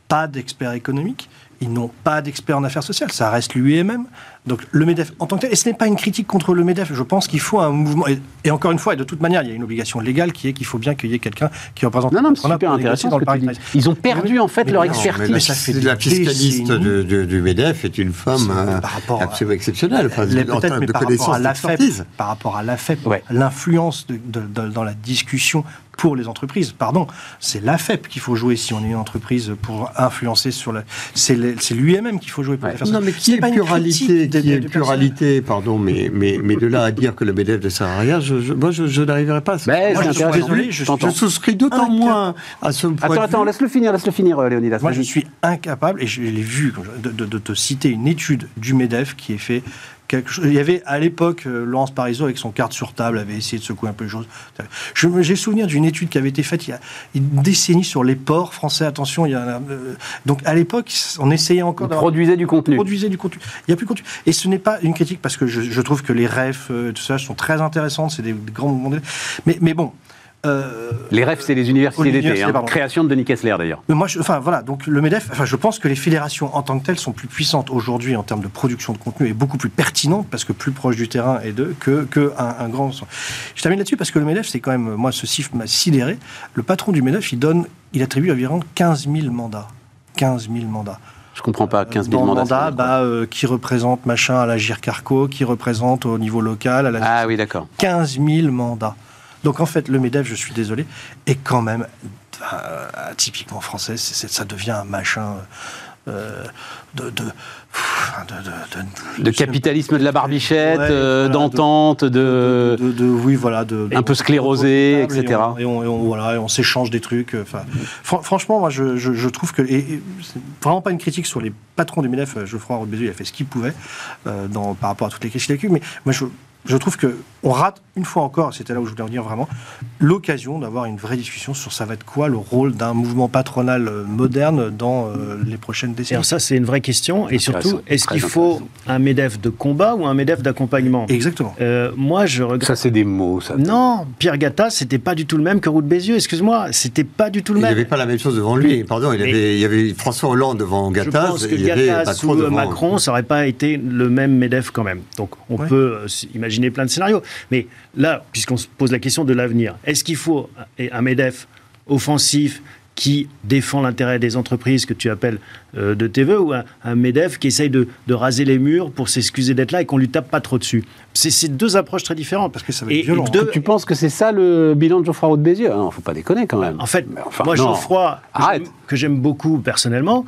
pas d'experts économiques, ils n'ont pas d'experts en affaires sociales, ça reste l'UEMM. Donc le MEDEF en tant que tel, et ce n'est pas une critique contre le MEDEF, je pense qu'il faut un mouvement, et, et encore une fois, et de toute manière, il y a une obligation légale qui est qu'il faut bien qu'il y ait quelqu'un qui représente Non, non, c'est super intéressant ce dans que le tu. Ils ont perdu en fait Mais leur non, expertise. la, ça fait des la fiscaliste décennies. de- de- du MEDEF est une femme euh, par rapport à- absolument exceptionnelle. Enfin, Les- en peut-être, termes de par rapport à par rapport à l'AFEP, l'influence dans la discussion pour les entreprises, pardon, c'est l'AFEP qu'il faut jouer si on est une entreprise pour influencer sur la. C'est l'UMM qu'il faut jouer pour Ouais. les faire ça. Non, mais qui est pas une pluralité, qui est pluralité, pardon, mais, mais, mais de là à dire que le MEDEF ne sert à rien, je, je- moi je, je n'arriverai pas à ce Mais Moi, c'est je suis désolé, je-. Je souscris d'autant Incapable. moins à ce point Attends, attends, laisse-le finir, laisse-le finir, euh, Léonidas. Moi, je suis incapable, et je l'ai vu, de, de- de te citer une étude du MEDEF qui est fait quelque chose. Il y avait à l'époque, euh, Laurence Parisot, avec son carte sur table, avait essayé de secouer un peu les choses. J'ai souvenir d'une étude qui avait été faite il y a une décennie sur les ports français. Attention, il y a, euh, donc à l'époque, on essayait encore Ils d'avoir produisaient du contenu. produisait du contenu. Il n'y a plus de contenu. Et ce n'est pas une critique parce que je, je trouve que les refs, euh, tout ça, sont très intéressantes. C'est des, des grands mouvements. de- Mais, mais bon. Euh, Les rêves, c'est les universités d'été. hein. Création de Denis Kessler, d'ailleurs. moi, je, enfin voilà, donc le MEDEF, enfin, je pense que les fédérations en tant que telles sont plus puissantes aujourd'hui en termes de production de contenu et beaucoup plus pertinentes parce que plus proche du terrain et de que, que un, un grand. Je termine là-dessus parce que le MEDEF, c'est quand même, moi, ce chiffre m'a sidéré. Le patron du MEDEF, il donne, il attribue environ 15 000 mandats. 15 000 mandats. Je comprends pas, 15 000 dans le mandats. mandat, bah, euh, qui représente machin à la Gircarco, qui représente au niveau local à la Ah oui, d'accord. 15 000 mandats. Donc en fait, le MEDEF, je suis désolé, est quand même euh, typiquement français. ça devient un machin euh, de, de, de, capitalisme de la barbichette, Ouais, euh, voilà, d'entente, de... oui, voilà, de, Un peu sclérosé, et etc. on- Et on, et on- voilà, et on s'échange des trucs. Enfin, franchement, moi, je, je- je trouve que et, vraiment pas une critique sur les patrons du MEDEF. Geoffroy Roux il a fait ce qu'il pouvait euh, dans, par rapport à toutes les critiques qu'il a eues, mais moi, je, je trouve que on rate une fois encore. C'était là où je voulais en venir vraiment l'occasion d'avoir une vraie discussion sur ça va être quoi le rôle d'un mouvement patronal euh, moderne dans euh, les prochaines décennies. alors ça, c'est une vraie question. Et surtout, est-ce qu'il faut un MEDEF de combat ou un MEDEF d'accompagnement? Exactement. Euh, Moi, je regrette. Ça, c'est des mots, ça. Non, Pierre Gatta, c'était pas du tout le même que Roux de Bézieux. Excuse-moi, c'était pas du tout le Il n'y même. avait pas la même chose devant lui. Pardon, il, Mais- avait, il y avait François Hollande devant Je Gattaz. pense que et il y avait Gattaz ou devant. Macron, ça n'aurait pas été le même MEDEF quand même. Donc on Ouais. peut euh, s- imaginer plein de scénarios. Mais là, puisqu'on se pose la question de l'avenir, est-ce qu'il faut un MEDEF offensif qui défend l'intérêt des entreprises que tu appelles euh, de tes voeux, ou un, un MEDEF qui essaye de, de raser les murs pour s'excuser d'être là et qu'on lui tape pas trop dessus? C'est deux approches très différentes. Parce que ça va être Et violent. deux- Tu penses que c'est ça le bilan de Geoffroy Roux de Bézieux Non, faut pas déconner quand même. En fait, enfin, moi, non. Geoffroy, que Arrête. j'aime- que j'aime beaucoup personnellement,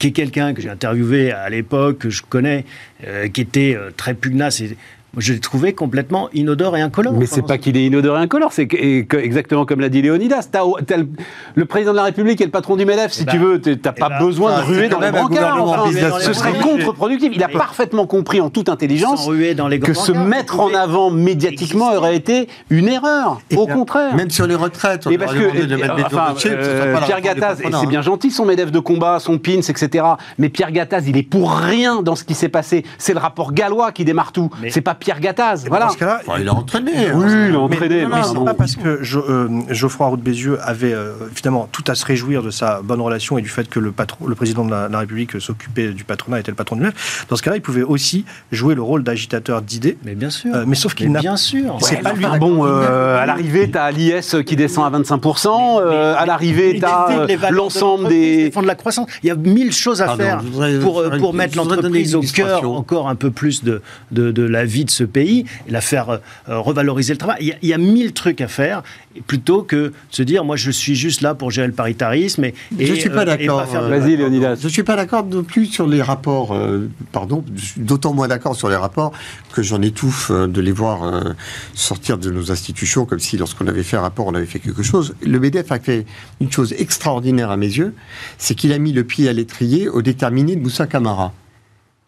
qui est quelqu'un que j'ai interviewé à l'époque, que je connais, euh, qui était euh, très pugnace et je l'ai trouvé complètement inodore et incolore. Mais c'est pas qu'il est inodore et incolore, c'est exactement comme l'a dit Léonidas. Le, le président de la République et le patron du MEDEF, si Eh tu veux. T'as pas ben, besoin de ruer dans les brancards. enfin. ce serait contre-productif. Il a parfaitement compris en toute intelligence dans les que se mettre en avant médiatiquement exister. aurait été une erreur. Et Au bien, contraire. Même sur les retraites, on Et leur parce que, de euh, enfin, euh, Pierre Gattaz, et c'est bien gentil son MEDEF de combat, son pins, etc. Mais Pierre Gattaz, il est pour rien dans ce qui s'est passé. C'est le rapport gallois qui démarre tout. C'est pas Pierre Gattaz. Voilà. Dans ce cas-là, Enfin, il a entraîné. Oui, hein. il a entraîné. Non, mais non, pas parce que Jo- euh, Geoffroy Roux de Bézieux avait euh, finalement tout à se réjouir de sa bonne relation et du fait que le, patron, le président de la, la République s'occupait du patronat, était le patron du MEF. Dans ce cas-là, il pouvait aussi jouer le rôle d'agitateur d'idées. Mais bien sûr. Euh, mais sauf qu'il Mais n'a bien sûr. C'est Ouais, pas lui. bon, euh, à l'arrivée, t'as l'IS qui descend à 25%. euh, à l'arrivée, euh, valeurs de l'ensemble des. défendre la croissance. Il y a mille choses à Pardon, faire pour, mettre l'entreprise au cœur encore un peu plus de, de, de la vie de ce pays et la faire euh, revaloriser le travail. Il y, a, il y a mille trucs à faire plutôt que de se dire moi je suis juste là pour gérer le paritarisme et, et, Je suis pas euh, d'accord, euh, Vas-y, Léonidas. Je ne suis pas d'accord non plus sur les rapports, euh, pardon, d'autant moins d'accord sur les rapports que j'en étouffe euh, de les voir euh, sortir de nos institutions comme si lorsqu'on avait fait un rapport, on avait fait quelque chose. Le MEDEF a fait une chose extraordinaire à mes yeux, c'est qu'il a mis le pied à l'étrier au déterminé de Moussa Camara.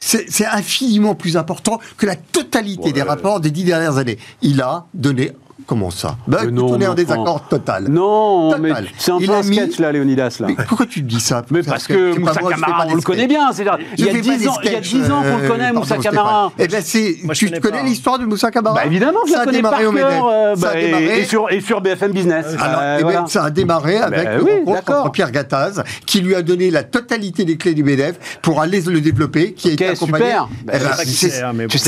C'est infiniment plus important que la totalité des rapports des dix dernières années. Il a donné... Comment ça écoute, non, On est en désaccord total. Non, Total. mais c'est un peu a un mis- sketch là, Léonidas. Là. Mais pourquoi tu te dis ça Mais parce que que Moussa moi, je Camara, on le connaît bien. C'est-à-dire, Je il y a fais pas 10 des ans, il y a sketchs, 10 ans qu'on le euh, connaît, Moussa. Camara. Eh ben je tu connais l'histoire de Moussa Camara Bah évidemment, je Ça la a connais par démarré au cœur. MEDEF. euh, Ça a bah, et, sur, et sur BFM Business. Alors, Euh, eh ben, ça a démarré avec rencontre Pierre Gattaz, qui lui a donné la totalité des clés du MEDEF pour aller le développer, qui a été accompagné. super. Eh Bah, ben, je sais pas qui c'est- c'est, hein, mais bon. Je que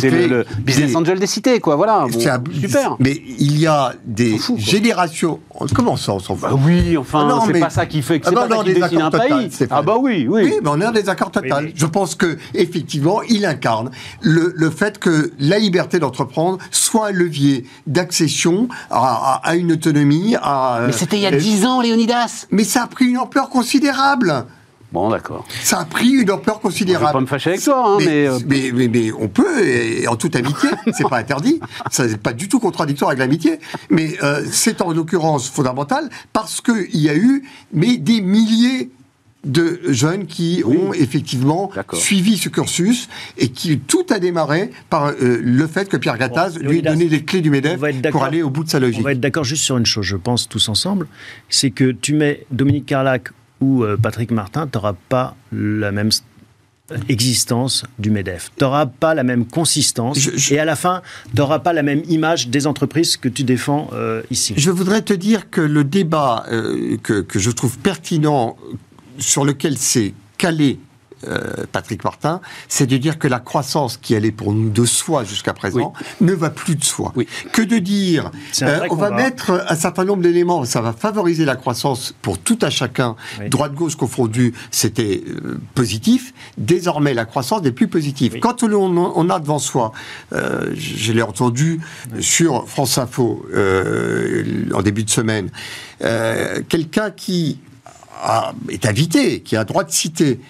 c'est bah, le, business angel des cités, quoi. Voilà. Bon, un- super. Mais il y a des générations. Comment ça, on s'en fout Bah oui, enfin, Ah non, c'est mais- pas ça qui fait que Ah c'est non, pas ça non, qui des dessine un accords totales, pays. Ah bah oui, oui. Oui, mais on est en désaccord total. Oui, mais- Je pense que effectivement, il incarne le, le fait que la liberté d'entreprendre soit un levier d'accession à, à- à une autonomie. À, Mais c'était il y a euh, 10 ans, Léonidas. Mais ça a pris une ampleur considérable. Bon, d'accord. Ça a pris une ampleur Je vais considérable. pas me fâcher avec toi, hein, mais. mais, euh, mais, mais- mais on peut, et en toute amitié, c'est pas interdit, ça n'est pas du tout contradictoire avec l'amitié, mais euh, c'est en l'occurrence fondamental parce qu'il y a eu mais des milliers de jeunes qui Oui. ont effectivement suivi ce cursus et qui tout a démarré par euh, le fait que Pierre Gattaz Bon, lui donné les clés du on MEDEF pour aller au bout de sa On logique. va être d'accord juste sur une chose, je pense, tous ensemble, c'est que tu mets Dominique Carlac ou euh, Patrick Martin, tu n'auras pas la même existence du MEDEF. Tu n'auras pas la même consistance. Je- je- Et à la fin, tu n'auras pas la même image des entreprises que tu défends euh, ici. Je voudrais te dire que le débat euh, que, que je trouve pertinent, sur lequel s'est calé euh, Patrick Martin, c'est de dire que la croissance qui allait pour nous de soi jusqu'à présent ne va plus de soi. Oui. Que de dire, euh, on va mettre un certain nombre d'éléments, ça va favoriser la croissance pour tout à chacun, Oui. droite-gauche confondu, c'était euh, positif. Désormais, la croissance n'est plus positive. Quand on, on a devant soi, je, l'ai entendu sur France Info en début de semaine, quelqu'un qui a- est invité, qui a droit de citer,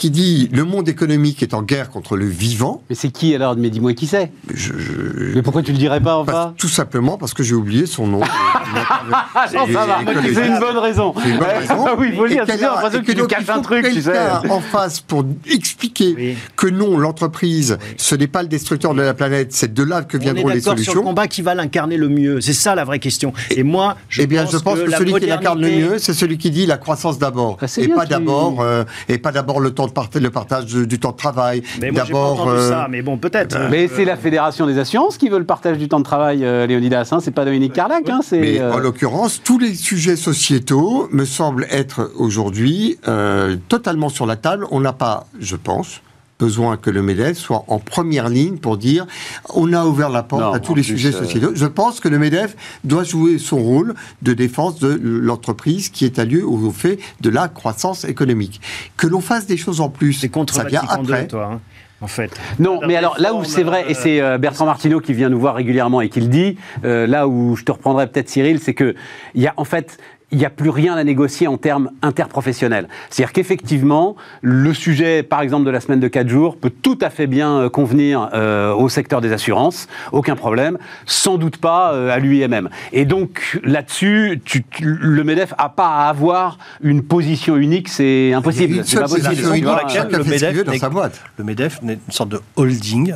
qui dit le monde économique est en guerre contre le vivant. Mais c'est qui alors? Mais dis-moi qui c'est. Je, je- Mais pourquoi tu le dirais pas, parce- enfin tout simplement parce que j'ai oublié son nom. Ah, non, ça va. écologistes. C'est une bonne raison. C'est une bonne raison. Ah oui, il faut C'est l'impression que tu nous caches un truc, tu sais. quelqu'un en face pour expliquer Oui. que non, l'entreprise, ce n'est pas le destructeur de la planète, c'est de là que viendront les d'accord sur le solutions. combat qui va l'incarner le mieux. C'est ça la vraie question. Et moi, je eh bien, pense je pense que, celui qui l'incarne le mieux, c'est celui qui dit la croissance d'abord, Ah, et pas d'abord, euh, et pas d'abord le temps le partage du, du temps de travail. Mais moi, j'ai pas d'abord, entendu euh, ça. Mais bon, peut-être. Mais c'est la Fédération des assurances qui veut le partage du temps de travail, euh, Léonidas. Hein, c'est pas Dominique Carlac. Hein, c'est, Mais euh, en l'occurrence, tous les sujets sociétaux me semblent être aujourd'hui euh, totalement sur la table. On n'a pas, je pense, besoin que le MEDEF soit en première ligne pour dire on a ouvert la porte Non, à tous les plus, sujets euh, sociétaux. Je pense que le MEDEF doit jouer son rôle de défense de l'entreprise qui est à lieu au fait de la croissance économique. Que l'on fasse des choses en plus, C'est contre ça vient après. toi, hein, en fait. Non, mais alors là où c'est vrai, et euh, c'est euh, Bertrand Martineau qui vient nous voir régulièrement et qui le dit, euh, là où je te reprendrai peut-être Cyril, c'est que il y a en fait il n'y a plus rien à négocier en termes interprofessionnels. C'est-à-dire qu'effectivement, le sujet, par exemple, de la semaine de 4 jours peut tout à fait bien euh, convenir euh, au secteur des assurances, aucun problème, sans doute pas euh, à l'UIMM. Et donc, là-dessus, le MEDEF n'a pas à avoir une position unique, c'est impossible. C'est pas possible. le MEDEF dans sa boîte. Le MEDEF n'est une sorte de holding,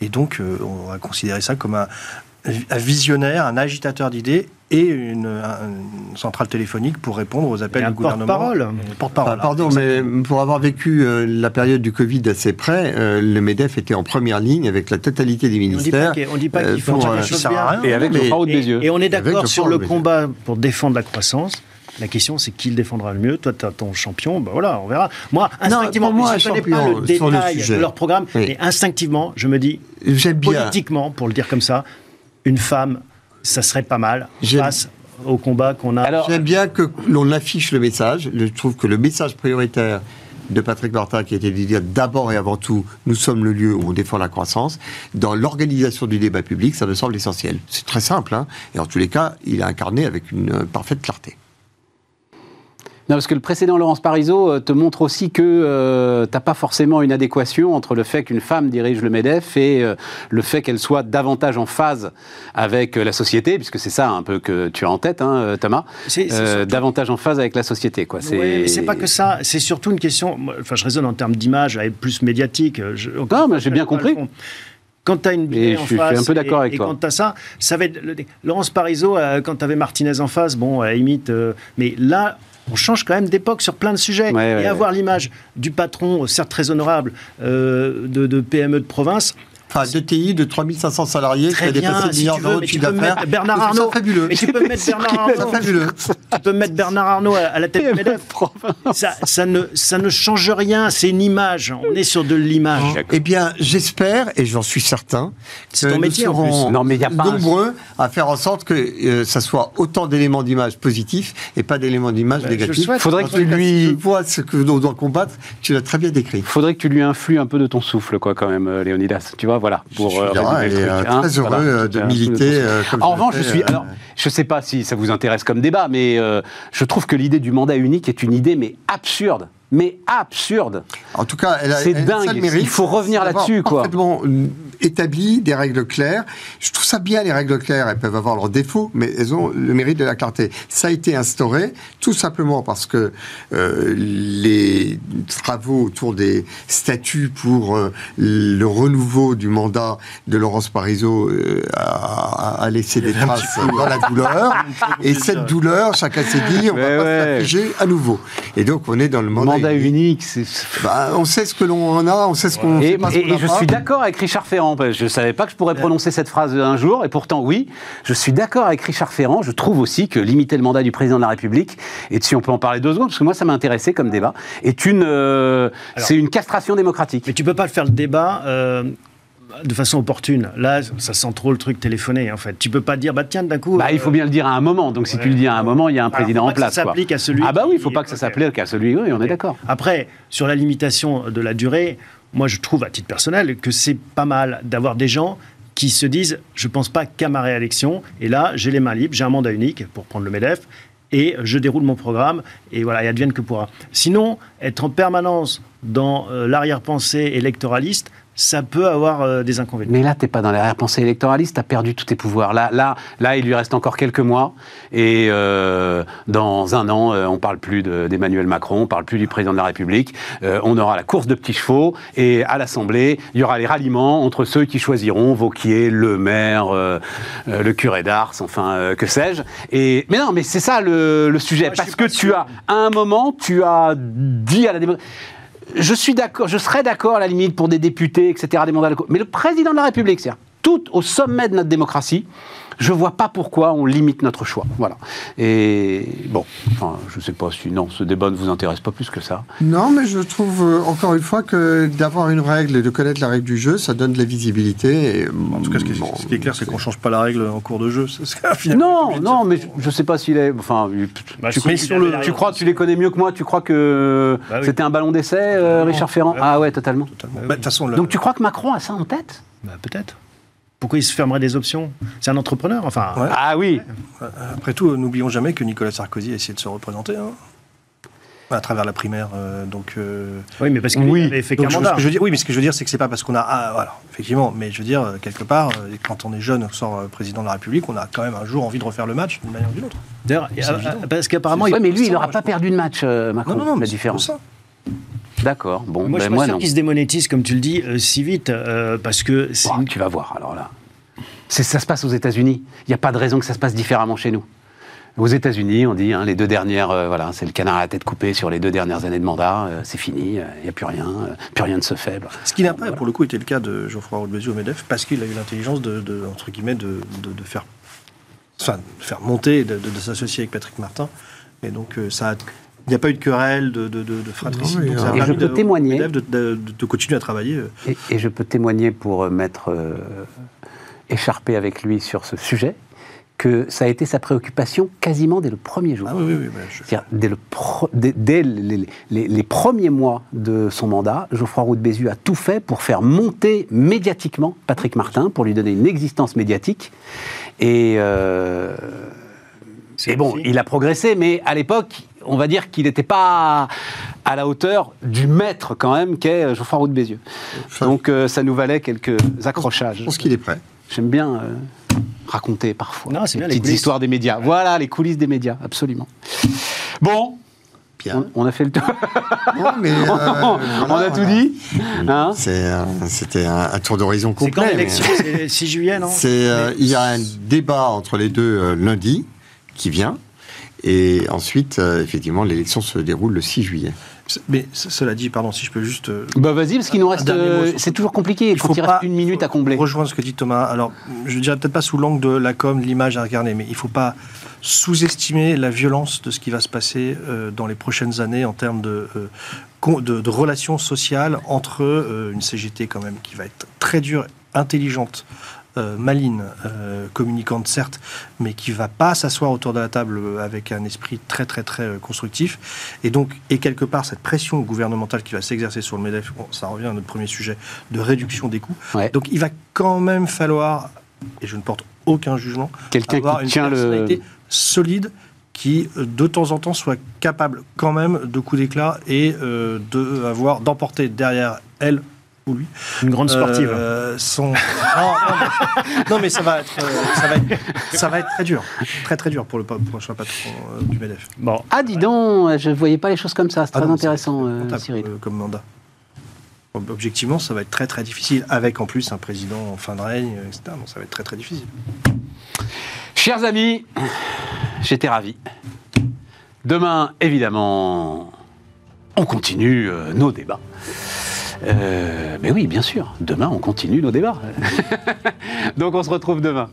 et donc euh, on va considérer ça comme un, un visionnaire, un agitateur d'idées et une, un- une centrale téléphonique pour répondre aux appels Et un du gouvernement. porte-parole. Porte-parole. Ah, pardon, mais pour avoir vécu euh, la période du Covid d'assez près, euh, le MEDEF était en première ligne avec la totalité des ministères. qu'il- on dit pas euh, qu'ils font pour, euh, bien. rien. Et avec Mais- le des Et, yeux. et on est d'accord sur le combat pour défendre la croissance. La question, c'est qui le défendra le mieux. Toi, tu as ton champion, ben voilà, on verra. Moi, instinctivement, moi, je ne connais pas le sur le détail de leur programme, Oui. mais instinctivement, je me dis, politiquement, pour le dire comme ça, une femme, ça serait pas mal J'aime- face au combat qu'on a. Alors, J'aime bien que l'on affiche le message. Je trouve que le message prioritaire de Patrick Martin, qui était de dire d'abord et avant tout, nous sommes le lieu où on défend la croissance, dans l'organisation du débat public, ça me semble essentiel. C'est très simple, hein, et en tous les cas, il est incarné avec une euh, parfaite clarté. Non, parce que le précédent Laurence Parisot euh, te montre aussi que euh, t'as pas forcément une adéquation entre le fait qu'une femme dirige le MEDEF et euh, le fait qu'elle soit davantage en phase avec euh, la société, puisque c'est ça un peu que tu as en tête, hein, Thomas, Euh, surtout- davantage en phase avec la société. Quoi. C'est... Ouais, pas que ça, c'est surtout une question. Enfin, je raisonne en termes d'image, plus médiatique. Je, Non, mais j'ai bien compris. Quand tu as une bidet Et en je suis- je face, suis un peu d'accord avec et toi. quand tu as ça, ça va être. Laurence Parisot, quand tu avais Martinez en face, bon, elle imite. euh, mais là. On change quand même d'époque sur plein de sujets. Ouais, ouais, et avoir l'image du patron, certes très honorable, euh, de, de PME de province, Enfin, deux TI de 3500 salariés Très qui a dépassé le si milliard tu veux, d'euros de chiffre peux d'affaires. mettre Bernard Arnault. fabuleux. Mais tu peux mettre Bernard C'est Arnault. fabuleux. tu peux mettre Bernard Arnault à, la tête du MEDEF. Ça, ça, ne, ça ne change rien, c'est une image. On est sur de l'image. Eh bien, j'espère, et j'en suis certain, que ton nous métier, serons plus. Non, mais y a pas un- nombreux à faire en sorte que euh, ça soit autant d'éléments d'image positifs et pas d'éléments d'image Bah, négatifs. souhaite. Faudrait que tu lui- vois ce que l'on doit combattre, tu l'as très bien décrit. Faudrait que tu lui influes un peu de ton souffle, quoi, quand même, euh, Léonidas. Tu vois, voilà. Pour, Je euh, suis le et, truc, euh, hein, très heureux voilà. euh, de militer. euh, comme En revanche, je suis. euh, Alors, je sais pas si ça vous intéresse comme débat, mais euh, je trouve que l'idée du mandat unique est une idée, mais absurde. Mais absurde. En tout cas, elle a, C'est elle a ça dingue. le mérite Il faut revenir là-dessus, quoi. Parfaitement euh, établi des règles claires. Je trouve ça bien les règles claires. Elles peuvent avoir leurs défauts, mais elles ont le mérite de la clarté. Ça a été instauré tout simplement parce que euh, les travaux autour des statuts pour euh, le renouveau du mandat de Laurence Parisot euh, a, a laissé des traces dans la douleur. Et cette douleur, chacun s'est dit, on Mais va pas ouais. s'affliger à nouveau. Et donc, on est dans le mandat, Mandat unique. unique, c'est. Bah, on sait ce que l'on en a, on sait ce qu'on Et, sait pas ce et- qu'on et n'a je pas. suis d'accord avec Richard Ferrand. parce que Je ne savais pas que je pourrais prononcer cette phrase un jour, et pourtant, oui, je suis d'accord avec Richard Ferrand. Je trouve aussi que limiter le mandat du président de la République, et si on peut en parler deux secondes, parce que moi, ça m'a intéressé comme débat, est une, euh, c'est une castration démocratique. Mais tu peux pas le faire le débat euh, de façon opportune. Là, ça sent trop le truc téléphoné, en fait. Tu peux pas dire, bah tiens, d'un coup. Bah, il faut euh, bien le dire à un moment. Donc, si tu le dis à un moment, il y a un Alors, président faut en pas que ça place. quoi. s'applique à celui Ah bah oui, il faut pas que ça s'applique à celui. Oui, on est d'accord. Après, sur la limitation de la durée, moi je trouve à titre personnel que c'est pas mal d'avoir des gens qui se disent je pense pas qu'à ma réélection et là j'ai les mains libres, j'ai un mandat unique pour prendre le MEDEF et je déroule mon programme et voilà, et advienne que pourra. Sinon, être en permanence dans euh, l'arrière-pensée électoraliste, ça peut avoir euh, des inconvénients. Mais là, t'es pas dans l'arrière-pensée électoraliste, t'as perdu tous tes pouvoirs. Là, là, là, il lui reste encore quelques mois, et euh, dans un an, euh, on parle plus de- d'Emmanuel Macron, on parle plus du président de la République. On aura la course de petits chevaux, et à l'Assemblée, il y aura les ralliements entre ceux qui choisiront Vauquier, Le Maire, le curé d'Ars, enfin, que sais-je. Et mais non, mais c'est ça le, le sujet, Moi, parce que tu as, à un moment, tu as dit à la démocratie. Je suis d'accord, je serais d'accord à la limite pour des députés, etc., des mandats locaux. Mais le président de la République, c'est-à-dire tout au sommet de notre démocratie, je vois pas pourquoi on limite notre choix. Voilà. Et bon, enfin, je sais pas si non, ce débat ne vous intéresse pas plus que ça. Non, mais je trouve euh, encore une fois que d'avoir une règle et de connaître la règle du jeu, ça donne de la visibilité. et, En tout cas, ce qui est, bon, ce qui est clair, c'est qu'on ne change pas la règle en cours de jeu. C'est ce qu'a finalement été Non, non, mais je, je sais pas s'il est. Enfin, Bah, tu, si, tu crois, réponse. tu les connais mieux que moi. Tu crois que Bah oui. c'était un ballon d'essai, euh, Richard Ferrand? Ah ouais, totalement. Totalement. Bah, De toute façon, le- Donc tu crois que Macron a ça en tête? Bah, peut-être. Pourquoi il se fermerait des options? C'est un entrepreneur, enfin. Ouais. Ah oui, Après tout, n'oublions jamais que Nicolas Sarkozy a essayé de se représenter hein, à travers la primaire. euh, donc, euh, Oui, mais parce que Oui. avait fait qu'un mandat. ce que je veux dire, oui, mais ce que je veux dire, c'est que c'est pas parce qu'on a, ah, voilà, effectivement, mais je veux dire, euh, quelque part, euh, quand on est jeune, on sort euh, président de la République, on a quand même un jour envie de refaire le match d'une manière ou d'une autre. D'ailleurs, euh, parce qu'apparemment, il- mais lui, il n'aura pas perdu de match, euh, Macron, Non, non, non, mais la c'est différence. ça. D'accord, bon, moi, je ben, suis moi pas sûr non. qu'il se démonétise, comme tu le dis, euh, si vite, euh, parce que c'est Oh, une- tu vas voir, alors là. Ça se passe aux États-Unis. Il n'y a pas de raison que ça se passe différemment chez nous. Aux États-Unis, on dit, hein, les deux dernières, euh, voilà, c'est le canard à la tête coupée sur les deux dernières années de mandat, euh, c'est fini, euh, il n'y a plus rien, euh, plus rien ne se fait. bah. Ce qui n'a pas, pour le coup, été le cas de Geoffroy Roux au MEDEF, parce qu'il a eu l'intelligence de, de, entre guillemets, de, de, de faire, enfin, de faire monter, de, de- de s'associer avec Patrick Martin. Et donc, euh, ça a- il n'y a pas eu de querelle, de, de, de, de fratricide. Non, mais, donc ça a euh, Et permis je peux de- témoigner- De, de- de continuer à travailler. Et, et je peux témoigner pour euh, m'être euh, écharpé avec lui sur ce sujet, que ça a été sa préoccupation quasiment dès le premier jour. Ah oui, oui, oui. bah, je- dès, le pro- dès- dès les, les- les premiers mois de son mandat, Geoffroy Roux de Bézieux a tout fait pour faire monter médiatiquement Patrick Martin, pour lui donner une existence médiatique. Et, euh, et bon, il a progressé, mais à l'époque, on va dire qu'il n'était pas à la hauteur du maître quand même qu'est Geoffroy Roux de Bézieux. Enfin, Donc euh, ça nous valait quelques accrochages. Je pense qu'il est prêt. J'aime bien euh, raconter parfois Non, c'est bien, les petites coulisses. histoires des médias. Voilà, les coulisses des médias, absolument. Bon, Bien. on, on a fait le tour. Non, mais, euh, on voilà, a tout voilà. dit. Hein? C'est, euh, C'était un, un tour d'horizon c'est quand complet. mais- l'élection C'est le 6 juillet, non? C'est, euh, il y a un débat entre les deux euh, lundi qui vient. Et ensuite, euh, effectivement, l'élection se déroule le 6 juillet. Mais cela dit, pardon, si je peux juste. euh, bah vas-y, parce qu'il nous reste. euh, c'est toujours compliqué quand il reste une minute à combler. Rejoindre ce que dit Thomas. Alors, je dirais peut-être pas sous l'angle de la com, de l'image à regarder, mais il faut pas sous-estimer la violence de ce qui va se passer euh, dans les prochaines années en termes de, euh, con- de, de relations sociales entre euh, une CGT quand même qui va être très dure, intelligente. Euh, maline, euh, communicante certes, mais qui va pas s'asseoir autour de la table euh, avec un esprit très très très euh, constructif. Et donc, et quelque part, cette pression gouvernementale qui va s'exercer sur le MEDEF, bon, ça revient à notre premier sujet, de réduction des coûts. Ouais. Donc, il va quand même falloir, et je ne porte aucun jugement, Quelqu'un avoir qui une tient le. personnalité solide qui, de temps en temps, soit capable quand même de coups d'éclat et euh, de avoir d'emporter derrière elle ou lui Une grande sportive. euh, son... non, non, mais, non, mais ça va être, euh, ça va être, ça va être très dur, très très dur pour le prochain patron euh, du MEDEF. Bon, Ah, dis donc, je voyais pas les choses comme ça. C'est Ah très non, intéressant, euh, Cyril. euh, comme mandat. Ob- Objectivement, ça va être très très difficile, avec en plus un président en fin de règne, etc. Donc ça va être très très difficile. Chers amis, j'étais ravi. Demain, évidemment, on continue nos débats. Euh, mais oui, bien sûr, demain, on continue nos débats. Donc on se retrouve demain.